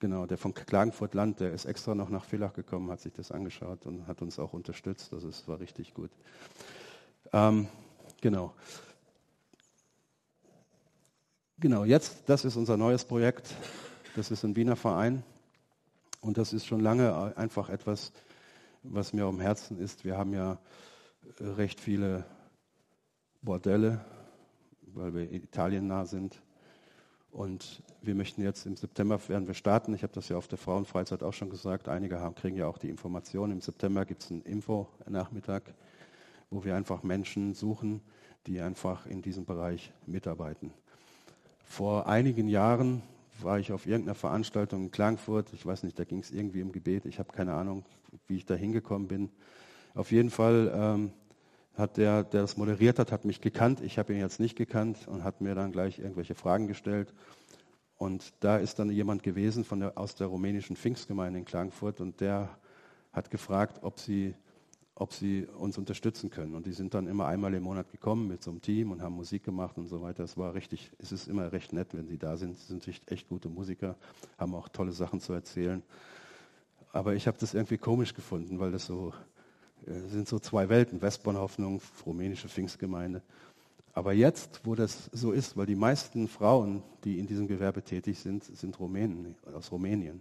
Genau, der von Klagenfurt Land, der ist extra noch nach Villach gekommen, hat sich das angeschaut und hat uns auch unterstützt. Also es war richtig gut. Ähm, genau. Genau, jetzt, das ist unser neues Projekt. Das ist ein Wiener Verein. Und das ist schon lange einfach etwas, was mir am Herzen ist. Wir haben ja recht viele Bordelle, weil wir Italien nah sind. Und wir möchten jetzt im September werden wir starten. Ich habe das ja auf der Frauenfreizeit auch schon gesagt. Einige haben, kriegen ja auch die Informationen. Im September gibt es einen Info-Nachmittag, wo wir einfach Menschen suchen, die einfach in diesem Bereich mitarbeiten. Vor einigen Jahren war ich auf irgendeiner Veranstaltung in Klagenfurt. Ich weiß nicht, da ging es irgendwie um Gebet. Ich habe keine Ahnung, wie ich da hingekommen bin. Auf jeden Fall ähm, hat der, der das moderiert hat, hat mich gekannt. Ich habe ihn jetzt nicht gekannt und hat mir dann gleich irgendwelche Fragen gestellt. Und da ist dann jemand gewesen von der, aus der rumänischen Pfingstgemeinde in Klagenfurt und der hat gefragt, ob sie, ob sie uns unterstützen können. Und die sind dann immer einmal im Monat gekommen mit so einem Team und haben Musik gemacht und so weiter. Es war richtig, es ist immer recht nett, wenn sie da sind. Sie sind echt gute Musiker, haben auch tolle Sachen zu erzählen. Aber ich habe das irgendwie komisch gefunden, weil das so, äh, sind so zwei Welten, Westborn-Hoffnung, rumänische Pfingstgemeinde. Aber jetzt, wo das so ist, weil die meisten Frauen, die in diesem Gewerbe tätig sind, sind Rumänen, aus Rumänien.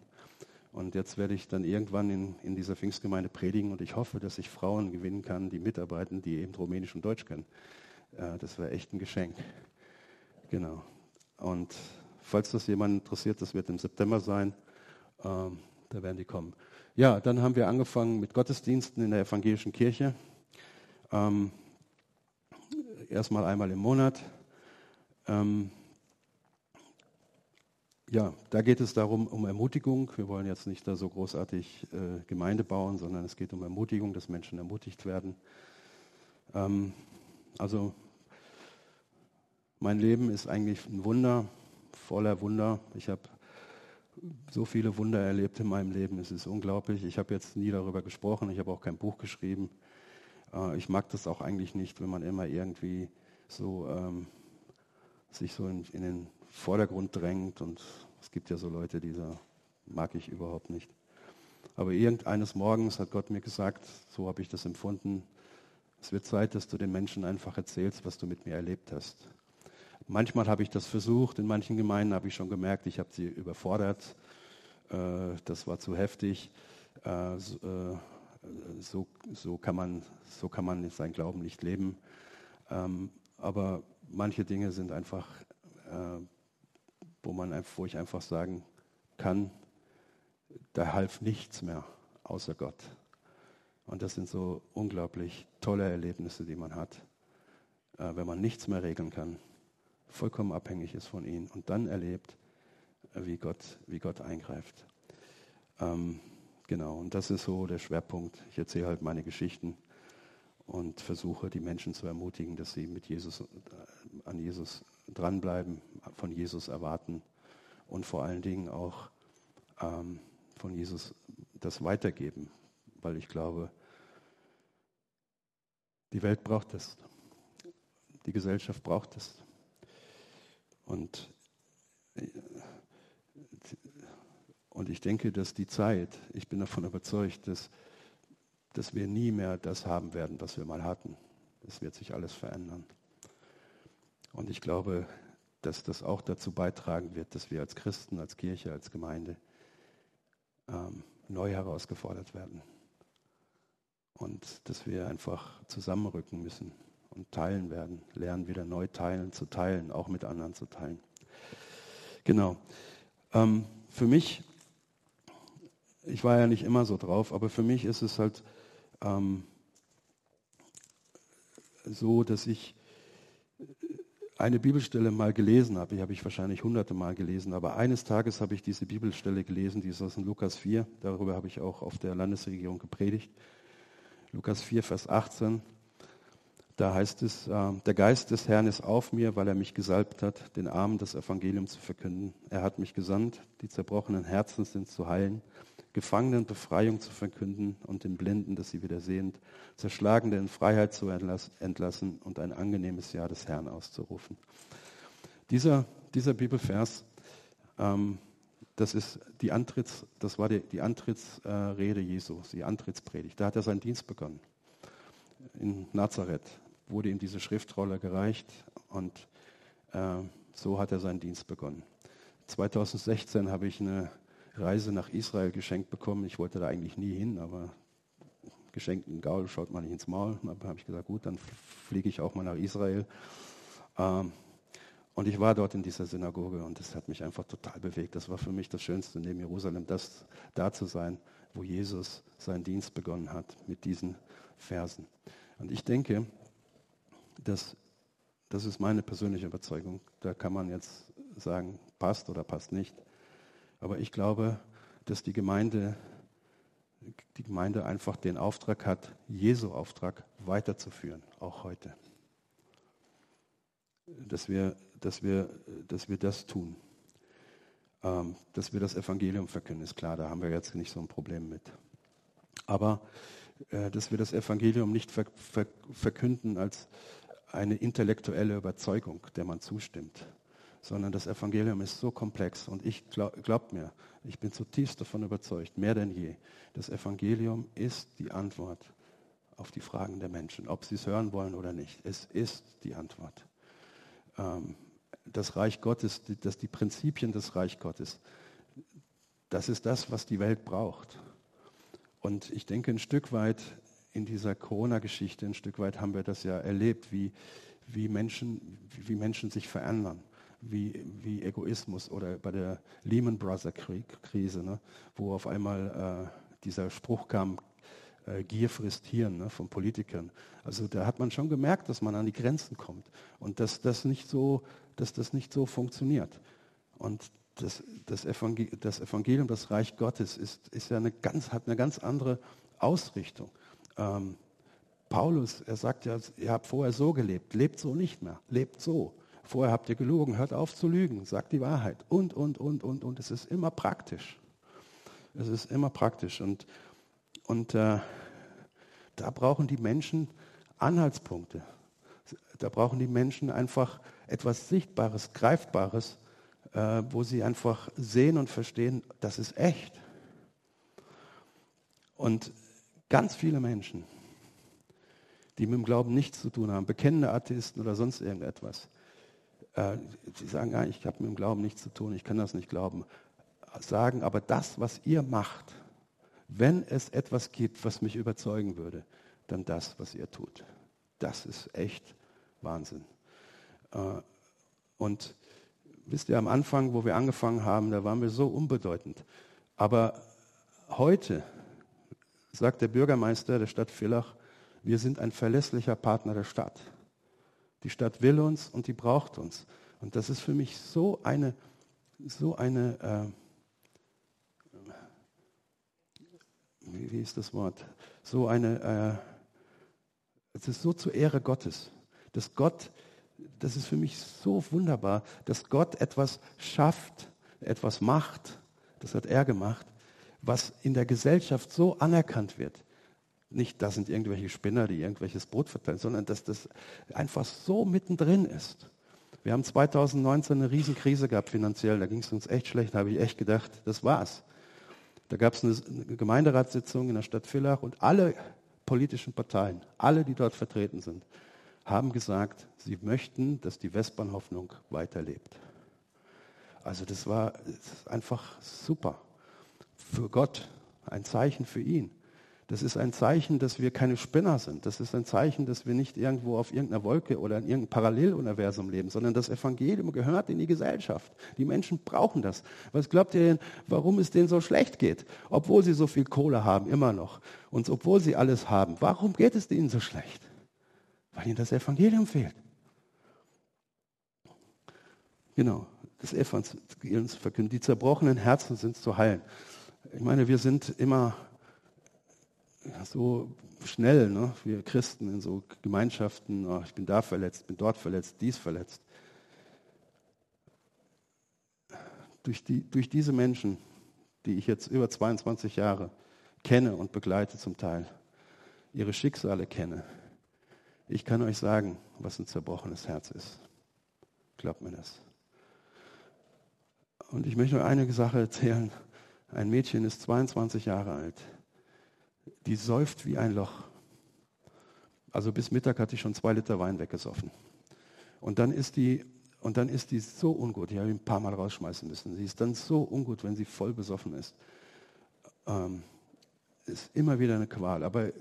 Und jetzt werde ich dann irgendwann in, in dieser Pfingstgemeinde predigen und ich hoffe, dass ich Frauen gewinnen kann, die mitarbeiten, die eben Rumänisch und Deutsch können. Äh, das wäre echt ein Geschenk. Genau. Und falls das jemand interessiert, das wird im September sein, ähm, da werden die kommen. Ja, dann haben wir angefangen mit Gottesdiensten in der evangelischen Kirche. Ähm, erstmal einmal im Monat. Ähm, ja, da geht es darum, um Ermutigung. Wir wollen jetzt nicht da so großartig äh, Gemeinde bauen, sondern es geht um Ermutigung, dass Menschen ermutigt werden. Ähm, also mein Leben ist eigentlich ein Wunder, voller Wunder. Ich habe so viele Wunder erlebt in meinem Leben. Es ist unglaublich. Ich habe jetzt nie darüber gesprochen. Ich habe auch kein Buch geschrieben. Äh, ich mag das auch eigentlich nicht, wenn man immer irgendwie so ähm, sich so in, in, den Vordergrund drängt. Und es gibt ja so Leute, die da mag ich überhaupt nicht. Aber irgendeines Morgens hat Gott mir gesagt, so habe ich das empfunden, es wird Zeit, dass du den Menschen einfach erzählst, was du mit mir erlebt hast. Manchmal habe ich das versucht, in manchen Gemeinden habe ich schon gemerkt, ich habe sie überfordert, äh, das war zu heftig. Äh, äh, so, so, kann man, so kann man seinen Glauben nicht leben. Ähm, aber manche Dinge sind einfach, wo, man, wo ich einfach sagen kann, da half nichts mehr außer Gott. Und das sind so unglaublich tolle Erlebnisse, die man hat, wenn man nichts mehr regeln kann vollkommen abhängig ist von ihm und dann erlebt, wie Gott, wie Gott eingreift. Ähm, genau, und das ist so der Schwerpunkt. Ich erzähle halt meine Geschichten und versuche die Menschen zu ermutigen, dass sie mit Jesus, äh, an Jesus dranbleiben, von Jesus erwarten und vor allen Dingen auch ähm, von Jesus das weitergeben, weil ich glaube, die Welt braucht es, die Gesellschaft braucht es. Und, und ich denke, dass die Zeit, ich bin davon überzeugt, dass, dass wir nie mehr das haben werden, was wir mal hatten. Es wird sich alles verändern. Und ich glaube, dass das auch dazu beitragen wird, dass wir als Christen, als Kirche, als Gemeinde ähm, neu herausgefordert werden. Und dass wir einfach zusammenrücken müssen und teilen werden, lernen wieder neu teilen, zu teilen, auch mit anderen zu teilen. Genau. Ähm, für mich, ich war ja nicht immer so drauf, aber für mich ist es halt ähm, so, dass ich eine Bibelstelle mal gelesen habe, die habe ich wahrscheinlich hunderte Mal gelesen, aber eines Tages habe ich diese Bibelstelle gelesen, die ist aus Lukas 4, darüber habe ich auch auf der Landesregierung gepredigt. Lukas 4, Vers 18. Da heißt es, äh, der Geist des Herrn ist auf mir, weil er mich gesalbt hat, den Armen das Evangelium zu verkünden. Er hat mich gesandt, die zerbrochenen Herzen sind zu heilen, Gefangenen Befreiung zu verkünden und den Blinden, dass sie wieder sehend, Zerschlagene in Freiheit zu entlassen und ein angenehmes Jahr des Herrn auszurufen. Dieser, dieser Bibelvers, ähm, das ist die Antritts, das war die, die Antrittsrede Jesu, die Antrittspredigt. Da hat er seinen Dienst begonnen in Nazareth wurde ihm diese Schriftrolle gereicht und äh, so hat er seinen Dienst begonnen. 2016 habe ich eine Reise nach Israel geschenkt bekommen. Ich wollte da eigentlich nie hin, aber geschenkten Gaul schaut man nicht ins Maul. Da habe ich gesagt, gut, dann fliege ich auch mal nach Israel. Ähm, Und ich war dort in dieser Synagoge und das hat mich einfach total bewegt. Das war für mich das Schönste neben Jerusalem, das da zu sein, wo Jesus seinen Dienst begonnen hat mit diesen Versen. Und ich denke, dass das ist meine persönliche Überzeugung. Da kann man jetzt sagen, passt oder passt nicht. Aber ich glaube, dass die Gemeinde, die Gemeinde einfach den Auftrag hat, Jesu Auftrag weiterzuführen, auch heute. Dass wir, dass wir, dass wir das tun. Ähm, dass wir das Evangelium verkünden, ist klar, da haben wir jetzt nicht so ein Problem mit. Aber äh, dass wir das Evangelium nicht ver ver verkünden als eine intellektuelle Überzeugung, der man zustimmt, sondern das Evangelium ist so komplex und ich glaube glaub mir, ich bin zutiefst davon überzeugt, mehr denn je, das Evangelium ist die Antwort auf die Fragen der Menschen, ob sie es hören wollen oder nicht. Es ist die Antwort. Ähm, das Reich Gottes, das, die Prinzipien des Reich Gottes, das ist das, was die Welt braucht. Und ich denke, ein Stück weit in dieser Corona-Geschichte, ein Stück weit haben wir das ja erlebt, wie, wie, Menschen, wie Menschen sich verändern, wie, wie Egoismus oder bei der Lehman Brothers-Krise, ne, wo auf einmal äh, dieser Spruch kam, äh, Gier frisst Hirn ne, von Politikern. Also da hat man schon gemerkt, dass man an die Grenzen kommt und dass das nicht so, dass das nicht so funktioniert. Und das, das, Evangelium, das Evangelium, das Reich Gottes ist, ist ja eine ganz, hat eine ganz andere Ausrichtung. Ähm, Paulus, er sagt ja, ihr habt vorher so gelebt, lebt so nicht mehr, lebt so. Vorher habt ihr gelogen, hört auf zu lügen, sagt die Wahrheit und, und, und, und, und. Es ist immer praktisch. Es ist immer praktisch. Und, und äh, da brauchen die Menschen Anhaltspunkte. Da brauchen die Menschen einfach etwas Sichtbares, Greifbares, äh, wo sie einfach sehen und verstehen, das ist echt. Und Ganz viele Menschen, die mit dem Glauben nichts zu tun haben, bekennende Atheisten oder sonst irgendetwas, äh, sie sagen, ja, ich habe mit dem Glauben nichts zu tun, ich kann das nicht glauben, sagen aber das, was ihr macht, wenn es etwas gibt, was mich überzeugen würde, dann das, was ihr tut. Das ist echt Wahnsinn. Äh, und wisst ihr, am Anfang, wo wir angefangen haben, da waren wir so unbedeutend. Aber heute sagt der Bürgermeister der Stadt Villach, wir sind ein verlässlicher Partner der Stadt. Die Stadt will uns und die braucht uns. Und das ist für mich so eine, so eine, äh, wie, wie, ist das Wort? So eine, äh, es ist so zur Ehre Gottes, dass Gott, das ist für mich so wunderbar, dass Gott etwas schafft, etwas macht, das hat er gemacht, was in der Gesellschaft so anerkannt wird. Nicht, das sind irgendwelche Spinner, die irgendwelches Brot verteilen, sondern dass das einfach so mittendrin ist. Wir haben 2019 eine Riesenkrise gehabt finanziell, da ging es uns echt schlecht, da habe ich echt gedacht, das war's. Da gab es eine Gemeinderatssitzung in der Stadt Villach und alle politischen Parteien, alle, die dort vertreten sind, haben gesagt, sie möchten, dass die Westbahnhoffnung weiterlebt. Also das war das einfach super für Gott, ein Zeichen für ihn. Das ist ein Zeichen, dass wir keine Spinner sind. Das ist ein Zeichen, dass wir nicht irgendwo auf irgendeiner Wolke oder in irgendeinem Paralleluniversum leben, sondern das Evangelium gehört in die Gesellschaft. Die Menschen brauchen das. Was glaubt ihr denn, warum es denen so schlecht geht? Obwohl sie so viel Kohle haben, immer noch. Und obwohl sie alles haben. Warum geht es ihnen so schlecht? Weil ihnen das Evangelium fehlt. Genau, das Evangelium zu verkünden. Die zerbrochenen Herzen sind zu heilen. Ich meine, wir sind immer so schnell, ne? wir Christen in so Gemeinschaften, oh, ich bin da verletzt, bin dort verletzt, dies verletzt. Durch, die, durch diese Menschen, die ich jetzt über 22 Jahre kenne und begleite zum Teil, ihre Schicksale kenne, ich kann euch sagen, was ein zerbrochenes Herz ist. Glaubt mir das. Und ich möchte nur eine Sache erzählen. Ein Mädchen ist 22 Jahre alt. Die säuft wie ein Loch. Also bis Mittag hat sie schon zwei Liter Wein weggesoffen. Und dann ist die, und dann ist die so ungut. Ich habe ihn ein paar Mal rausschmeißen müssen. Sie ist dann so ungut, wenn sie voll besoffen ist. Ähm, ist immer wieder eine Qual. Aber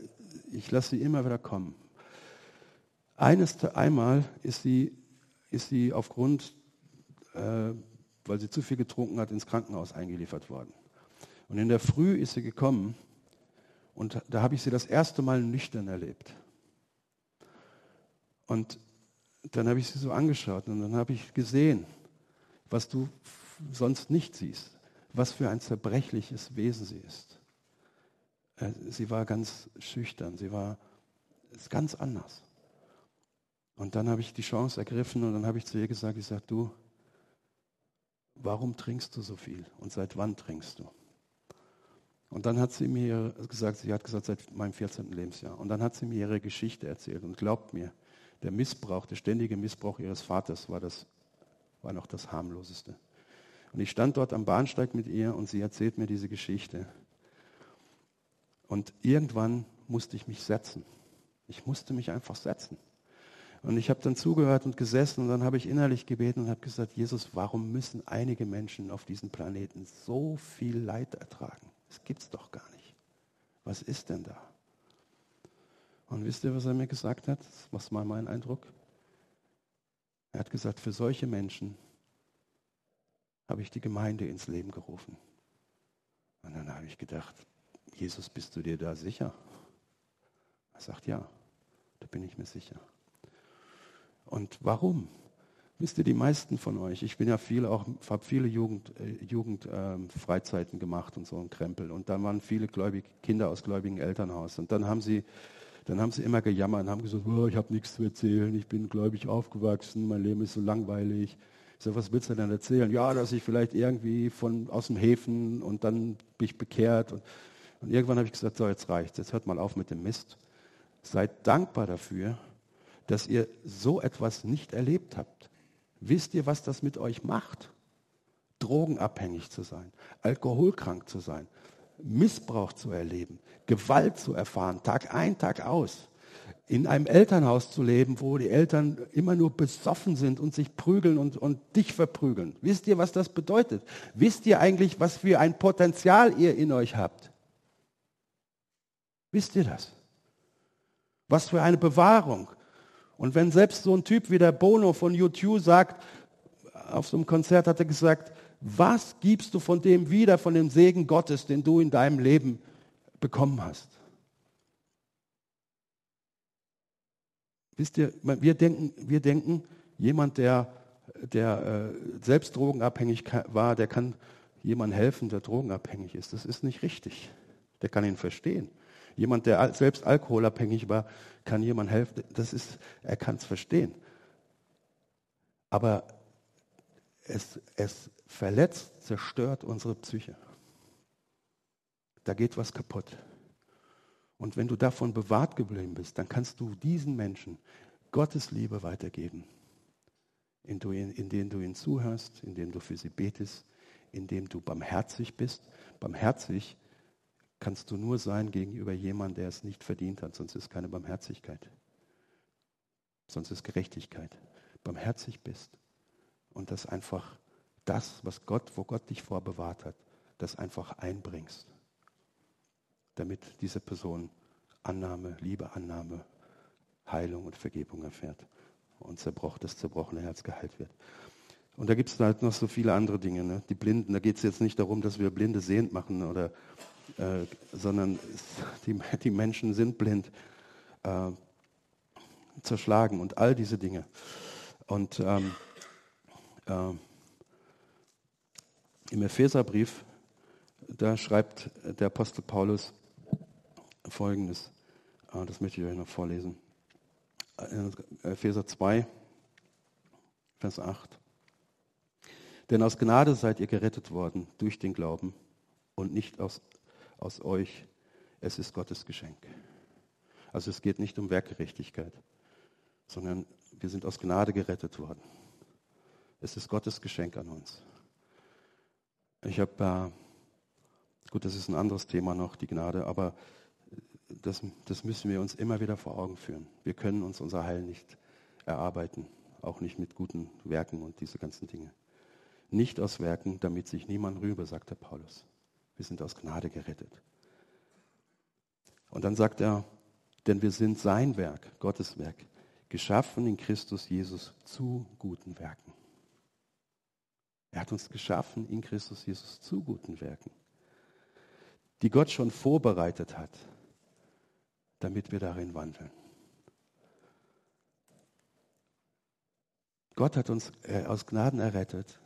ich lasse sie immer wieder kommen. Eines, einmal ist sie, ist sie aufgrund äh, weil sie zu viel getrunken hat, ins Krankenhaus eingeliefert worden. Und in der Früh ist sie gekommen und da habe ich sie das erste Mal nüchtern erlebt. Und dann habe ich sie so angeschaut und dann habe ich gesehen, was du sonst nicht siehst, was für ein zerbrechliches Wesen sie ist. Äh, sie war ganz schüchtern, sie war ganz anders. Und dann habe ich die Chance ergriffen und dann habe ich zu ihr gesagt, ich sage, du, warum trinkst du so viel und seit wann trinkst du? Und dann hat sie mir gesagt, sie hat gesagt, seit meinem 14. Lebensjahr. Und dann hat sie mir ihre Geschichte erzählt und glaubt mir, der Missbrauch, der ständige Missbrauch ihres Vaters war, das, war noch das harmloseste. Und ich stand dort am Bahnsteig mit ihr und sie erzählt mir diese Geschichte. Und irgendwann musste ich mich setzen. Ich musste mich einfach setzen. Und ich habe dann zugehört und gesessen und dann habe ich innerlich gebeten und habe gesagt, Jesus, warum müssen einige Menschen auf diesem Planeten so viel Leid ertragen? Das gibt es doch gar nicht. Was ist denn da? Und wisst ihr, was er mir gesagt hat? Was war mein Eindruck? Er hat gesagt, für solche Menschen habe ich die Gemeinde ins Leben gerufen. Und dann habe ich gedacht, Jesus, bist du dir da sicher? Er sagt, ja, da bin ich mir sicher. Und warum? Wisst ihr, die meisten von euch, ich bin ja viel auch, habe viele Jugend, äh, Jugendfreizeiten ähm, gemacht und so ein Krempel. Und da waren viele gläubig, Kinder aus gläubigen Elternhaus. Und dann haben sie, dann haben sie immer gejammert und haben gesagt, oh, ich habe nichts zu erzählen, ich bin gläubig aufgewachsen, mein Leben ist so langweilig. Ich sage, was willst du denn erzählen? Ja, dass ich vielleicht irgendwie von aus dem Häfen und dann bin ich bekehrt. Und, und irgendwann habe ich gesagt, so jetzt reicht's, jetzt hört mal auf mit dem Mist. Seid dankbar dafür, dass ihr so etwas nicht erlebt habt. Wisst ihr, was das mit euch macht? Drogenabhängig zu sein, alkoholkrank zu sein, Missbrauch zu erleben, Gewalt zu erfahren, Tag ein, Tag aus. In einem Elternhaus zu leben, wo die Eltern immer nur besoffen sind und sich prügeln und, und dich verprügeln. Wisst ihr, was das bedeutet? Wisst ihr eigentlich, was für ein Potenzial ihr in euch habt? Wisst ihr das? Was für eine Bewahrung. Und wenn selbst so ein Typ wie der Bono von YouTube sagt, auf so einem Konzert hat er gesagt, was gibst du von dem wieder, von dem Segen Gottes, den du in deinem Leben bekommen hast? Wisst ihr, wir denken, wir denken jemand, der, der äh, selbst drogenabhängig war, der kann jemandem helfen, der drogenabhängig ist. Das ist nicht richtig. Der kann ihn verstehen. Jemand, der selbst alkoholabhängig war, kann jemand helfen. Das ist, er kann es verstehen. Aber es, es verletzt, zerstört unsere Psyche. Da geht was kaputt. Und wenn du davon bewahrt geblieben bist, dann kannst du diesen Menschen Gottes Liebe weitergeben, indem du ihnen zuhörst, indem du für sie betest, indem du barmherzig bist. Barmherzig kannst du nur sein gegenüber jemandem, der es nicht verdient hat, sonst ist keine Barmherzigkeit. Sonst ist Gerechtigkeit. Barmherzig bist und das einfach das, was Gott, wo Gott dich vorbewahrt hat, das einfach einbringst, damit diese Person Annahme, Liebe, Annahme, Heilung und Vergebung erfährt und zerbroch, das zerbrochene Herz geheilt wird. Und da gibt es halt noch so viele andere Dinge. Ne? Die Blinden, da geht es jetzt nicht darum, dass wir Blinde sehend machen oder äh, sondern die, die, Menschen sind blind, äh, zerschlagen und all diese Dinge. Und ähm, äh, im Epheserbrief, da schreibt der Apostel Paulus Folgendes. Äh, das möchte ich euch noch vorlesen. Äh, Epheser 2, Vers 8. Denn aus Gnade seid ihr gerettet worden durch den Glauben und nicht aus aus euch. Es ist Gottes Geschenk. Also es geht nicht um Werkgerechtigkeit, sondern wir sind aus Gnade gerettet worden. Es ist Gottes Geschenk an uns. Ich habe, äh, gut, das ist ein anderes Thema noch, die Gnade, aber das, das müssen wir uns immer wieder vor Augen führen. Wir können uns unser Heil nicht erarbeiten, auch nicht mit guten Werken und diese ganzen Dinge. Nicht aus Werken, damit sich niemand rübe, sagt der Paulus. Wir sind aus Gnade gerettet. Und dann sagt er, denn wir sind sein Werk, Gottes Werk, geschaffen in Christus Jesus zu guten Werken. Er hat uns geschaffen in Christus Jesus zu guten Werken, die Gott schon vorbereitet hat, damit wir darin wandeln. Gott hat uns äh, aus Gnaden errettet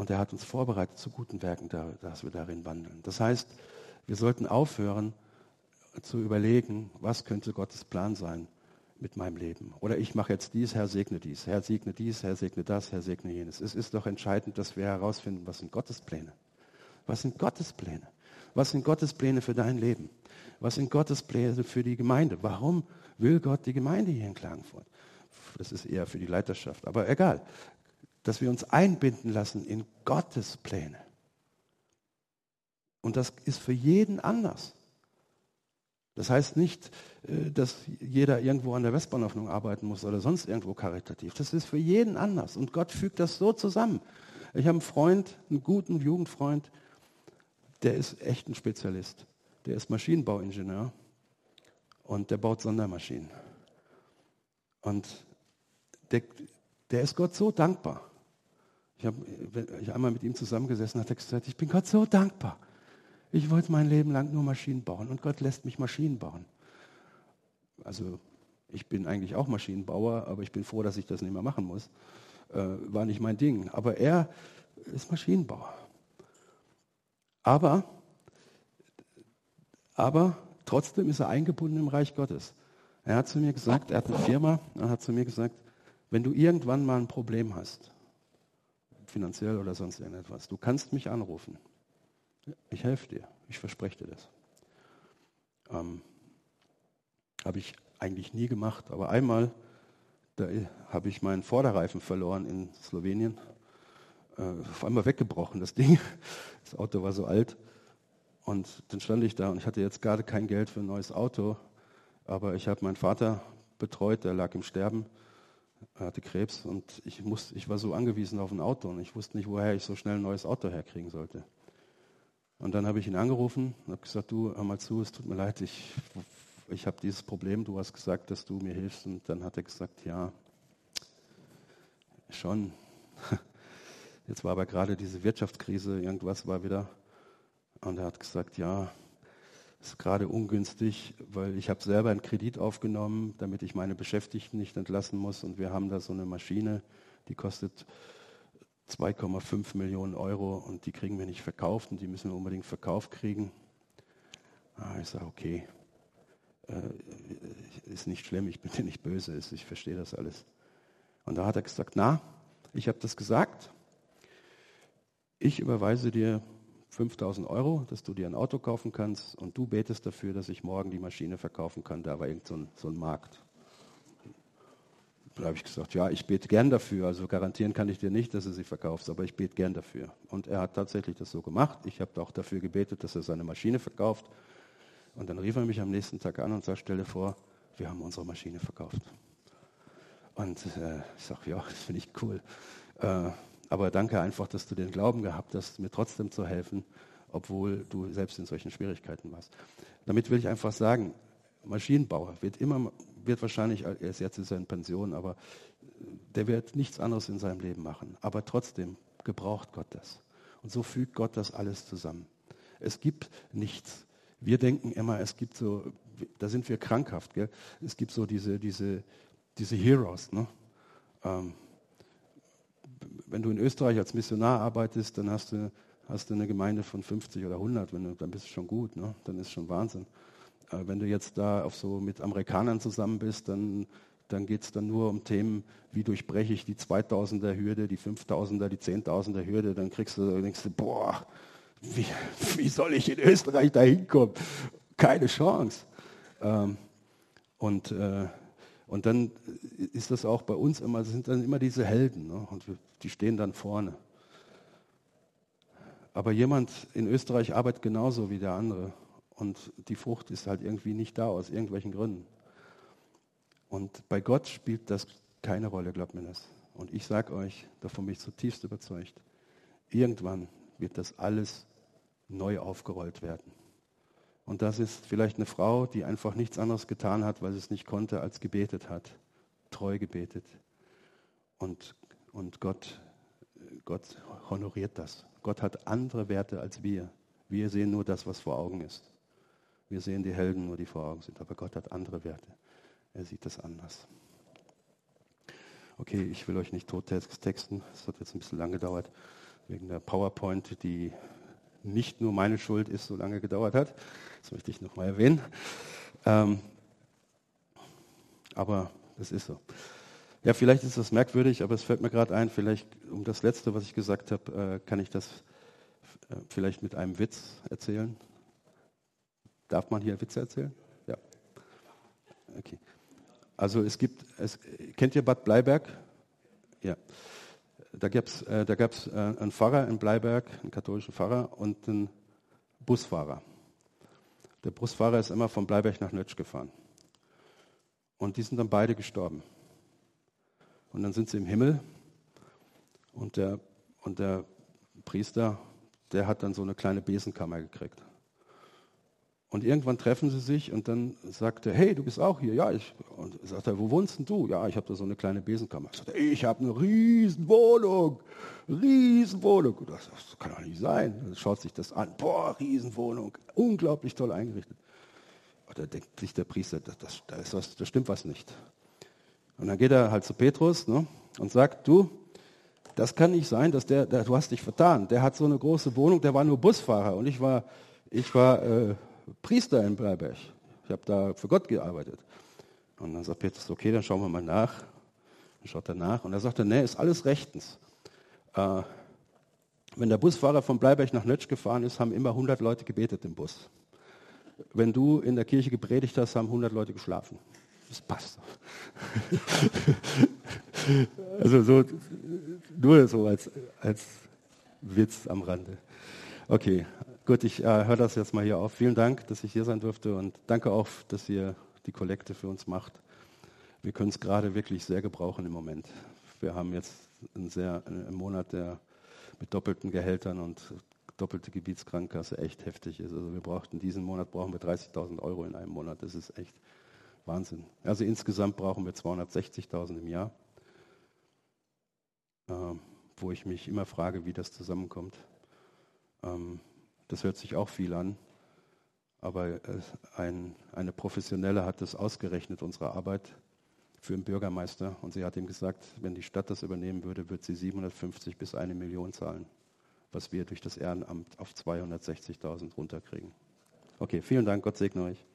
und er hat uns vorbereitet zu guten Werken, dass wir darin wandeln. Das heißt, wir sollten aufhören zu überlegen, was könnte Gottes Plan sein mit meinem Leben. Oder ich mache jetzt dies, Herr segne dies, Herr segne dies, Herr segne das, Herr segne jenes. Es ist doch entscheidend, dass wir herausfinden, was sind Gottes Pläne. Was sind Gottes Pläne? Was sind Gottes Pläne für dein Leben? Was sind Gottes Pläne für die Gemeinde? Warum will Gott die Gemeinde hier in Klagenfurt? Das ist eher für die Leiterschaft, aber egal. Dass wir uns einbinden lassen in Gottes Pläne. Und das ist für jeden anders. Das heißt nicht, äh, dass jeder irgendwo an der Westbahnhoffnung arbeiten muss oder sonst irgendwo karitativ. Das ist für jeden anders. Und Gott fügt das so zusammen. Ich habe einen Freund, einen guten Jugendfreund, der ist echt ein Spezialist. Der ist Maschinenbauingenieur und der baut Sondermaschinen. Und der, der ist Gott so dankbar. Ich habe ich einmal mit ihm zusammengesessen, hat er gesagt, ich bin Gott so dankbar. Ich wollte mein Leben lang nur Maschinen bauen und Gott lässt mich Maschinen bauen. Also ich bin eigentlich auch Maschinenbauer, aber ich bin froh, dass ich das nicht mehr machen muss. Äh, war nicht mein Ding. Aber er ist Maschinenbauer. Aber, aber trotzdem ist er eingebunden im Reich Gottes. Er hat zu mir gesagt, er hat eine Firma, er hat zu mir gesagt, wenn du irgendwann mal ein Problem hast, finanziell oder sonst irgendetwas, du kannst mich anrufen. Ich helfe dir, ich verspreche dir das. Ähm, habe ich eigentlich nie gemacht, aber einmal, da habe ich meinen Vorderreifen verloren in Slowenien. Äh, auf einmal weggebrochen, das Ding. [LAUGHS] Das Auto war so alt. Und dann stand ich da und ich hatte jetzt gerade kein Geld für ein neues Auto, aber ich habe meinen Vater betreut, der lag im Sterben. Er hatte Krebs und ich, musste, ich war so angewiesen auf ein Auto und ich wusste nicht, woher ich so schnell ein neues Auto herkriegen sollte. Und dann habe ich ihn angerufen und habe gesagt, du, hör mal zu, es tut mir leid, ich, ich habe dieses Problem, du hast gesagt, dass du mir hilfst. Und dann hat er gesagt, ja, schon. [LAUGHS] Jetzt war aber gerade diese Wirtschaftskrise, irgendwas war wieder. Und er hat gesagt, ja, ist gerade ungünstig, weil ich habe selber einen Kredit aufgenommen, damit ich meine Beschäftigten nicht entlassen muss. Und wir haben da so eine Maschine, die kostet 2,5 Millionen Euro und die kriegen wir nicht verkauft und die müssen wir unbedingt verkauft kriegen. Ah, ich sage, okay, äh, ist nicht schlimm, ich bin dir nicht böse, ich verstehe das alles. Und da hat er gesagt, na, ich habe das gesagt, ich überweise dir 5000 Euro, dass du dir ein Auto kaufen kannst und du betest dafür, dass ich morgen die Maschine verkaufen kann. Da war irgend so ein, so ein Markt. Da habe ich gesagt, ja, ich bete gern dafür. Also garantieren kann ich dir nicht, dass du sie verkaufst, aber ich bete gern dafür. Und er hat tatsächlich das so gemacht. Ich habe auch dafür gebetet, dass er seine Maschine verkauft. Und dann rief er mich am nächsten Tag an und sagte, stelle vor, wir haben unsere Maschine verkauft. Und äh, ich sage, ja, das finde ich cool. Äh, aber danke einfach, dass du den Glauben gehabt hast, mir trotzdem zu helfen, obwohl du selbst in solchen Schwierigkeiten warst. Damit will ich einfach sagen, Maschinenbauer wird immer wird wahrscheinlich, er ist jetzt ist er in Pension, aber der wird nichts anderes in seinem Leben machen. Aber trotzdem gebraucht Gott das. Und so fügt Gott das alles zusammen. Es gibt nichts. Wir denken immer, es gibt so, da sind wir krankhaft, gell? es gibt so diese, diese, diese Heroes. Ne? Ähm, wenn du in Österreich als Missionar arbeitest, dann hast du, hast du eine Gemeinde von 50 oder 100, wenn du, dann bist du schon gut, ne? dann ist schon Wahnsinn. Äh, wenn du jetzt da auf so mit Amerikanern zusammen bist, dann, dann geht es dann nur um Themen, wie durchbreche ich die 2000er Hürde, die 5000er, die 10.000er Hürde. Dann kriegst du, denkst du, boah, wie, wie soll ich in Österreich da hinkommen? Keine Chance. Ähm, und, äh, und dann ist das auch bei uns immer, sind dann immer diese Helden ne? und die stehen dann vorne. Aber jemand in Österreich arbeitet genauso wie der andere und die Frucht ist halt irgendwie nicht da aus irgendwelchen Gründen. Und bei Gott spielt das keine Rolle, glaubt mir das. Und ich sage euch, davon bin ich zutiefst überzeugt, irgendwann wird das alles neu aufgerollt werden. Und das ist vielleicht eine Frau, die einfach nichts anderes getan hat, weil sie es nicht konnte, als gebetet hat, treu gebetet. Und, und Gott Gott honoriert das. Gott hat andere Werte als wir. Wir sehen nur das, was vor Augen ist. Wir sehen die Helden nur, die vor Augen sind. Aber Gott hat andere Werte. Er sieht das anders. Okay, ich will euch nicht tot texten. Es hat jetzt ein bisschen lang gedauert wegen der PowerPoint, die nicht nur meine Schuld ist, so lange gedauert hat. Das möchte ich nochmal erwähnen. Ähm, aber es ist so. Ja, vielleicht ist das merkwürdig, aber es fällt mir gerade ein, vielleicht um das Letzte, was ich gesagt habe, äh, kann ich das äh, vielleicht mit einem Witz erzählen. Darf man hier Witze erzählen? Ja. Okay. Also es gibt, es, kennt ihr Bad Bleiberg? Ja. Da gab es äh, da gab's, äh, einen Pfarrer in Bleiberg, einen katholischen Pfarrer und einen Busfahrer. Der Busfahrer ist immer von Bleiberg nach Nötsch gefahren. Und die sind dann beide gestorben. Und dann sind sie im Himmel und der, und der Priester, der hat dann so eine kleine Besenkammer gekriegt. Und irgendwann treffen sie sich und dann sagt er, hey, du bist auch hier. Ja, ich. Und sagt er, wo wohnst denn du? Ja, ich habe da so eine kleine Besenkammer. Sagt er, ich habe eine Riesenwohnung, Riesenwohnung. Und das, das kann doch nicht sein. Dann schaut sich das an. Boah, Riesenwohnung, unglaublich toll eingerichtet. Und da denkt sich der Priester, das, das, da, ist was, da stimmt was nicht. Und dann geht er halt zu Petrus ne, und sagt, du, das kann nicht sein, dass der, der, du hast dich vertan. Der hat so eine große Wohnung, der war nur Busfahrer und ich war, ich war äh, Priester in Bleiberg. Ich habe da für Gott gearbeitet. Und dann sagt Petrus, okay, dann schauen wir mal nach. Dann schaut er nach und er sagt, nee, ist alles rechtens. Äh, wenn der Busfahrer von Bleiberg nach Nötsch gefahren ist, haben immer 100 Leute gebetet im Bus. Wenn du in der Kirche gepredigt hast, haben 100 Leute geschlafen. Das passt. [LAUGHS] also so, nur so als, als Witz am Rande. Okay, Gut, ich äh, höre das jetzt mal hier auf. Vielen Dank, dass ich hier sein durfte und danke auch, dass ihr die Kollekte für uns macht. Wir können es gerade wirklich sehr gebrauchen im Moment. Wir haben jetzt einen, sehr, einen Monat, der mit doppelten Gehältern und doppelte Gebietskrankenkasse echt heftig ist. Also wir brauchten diesen Monat brauchen wir 30.000 Euro in einem Monat. Das ist echt Wahnsinn. Also insgesamt brauchen wir 260.000 im Jahr, äh, wo ich mich immer frage, wie das zusammenkommt. Ähm, das hört sich auch viel an. Aber ein, eine Professionelle hat das ausgerechnet, unsere Arbeit für den Bürgermeister. Und sie hat ihm gesagt, wenn die Stadt das übernehmen würde, würde sie 750 bis eine Million zahlen, was wir durch das Ehrenamt auf 260.000 runterkriegen. Okay, vielen Dank, Gott segne euch.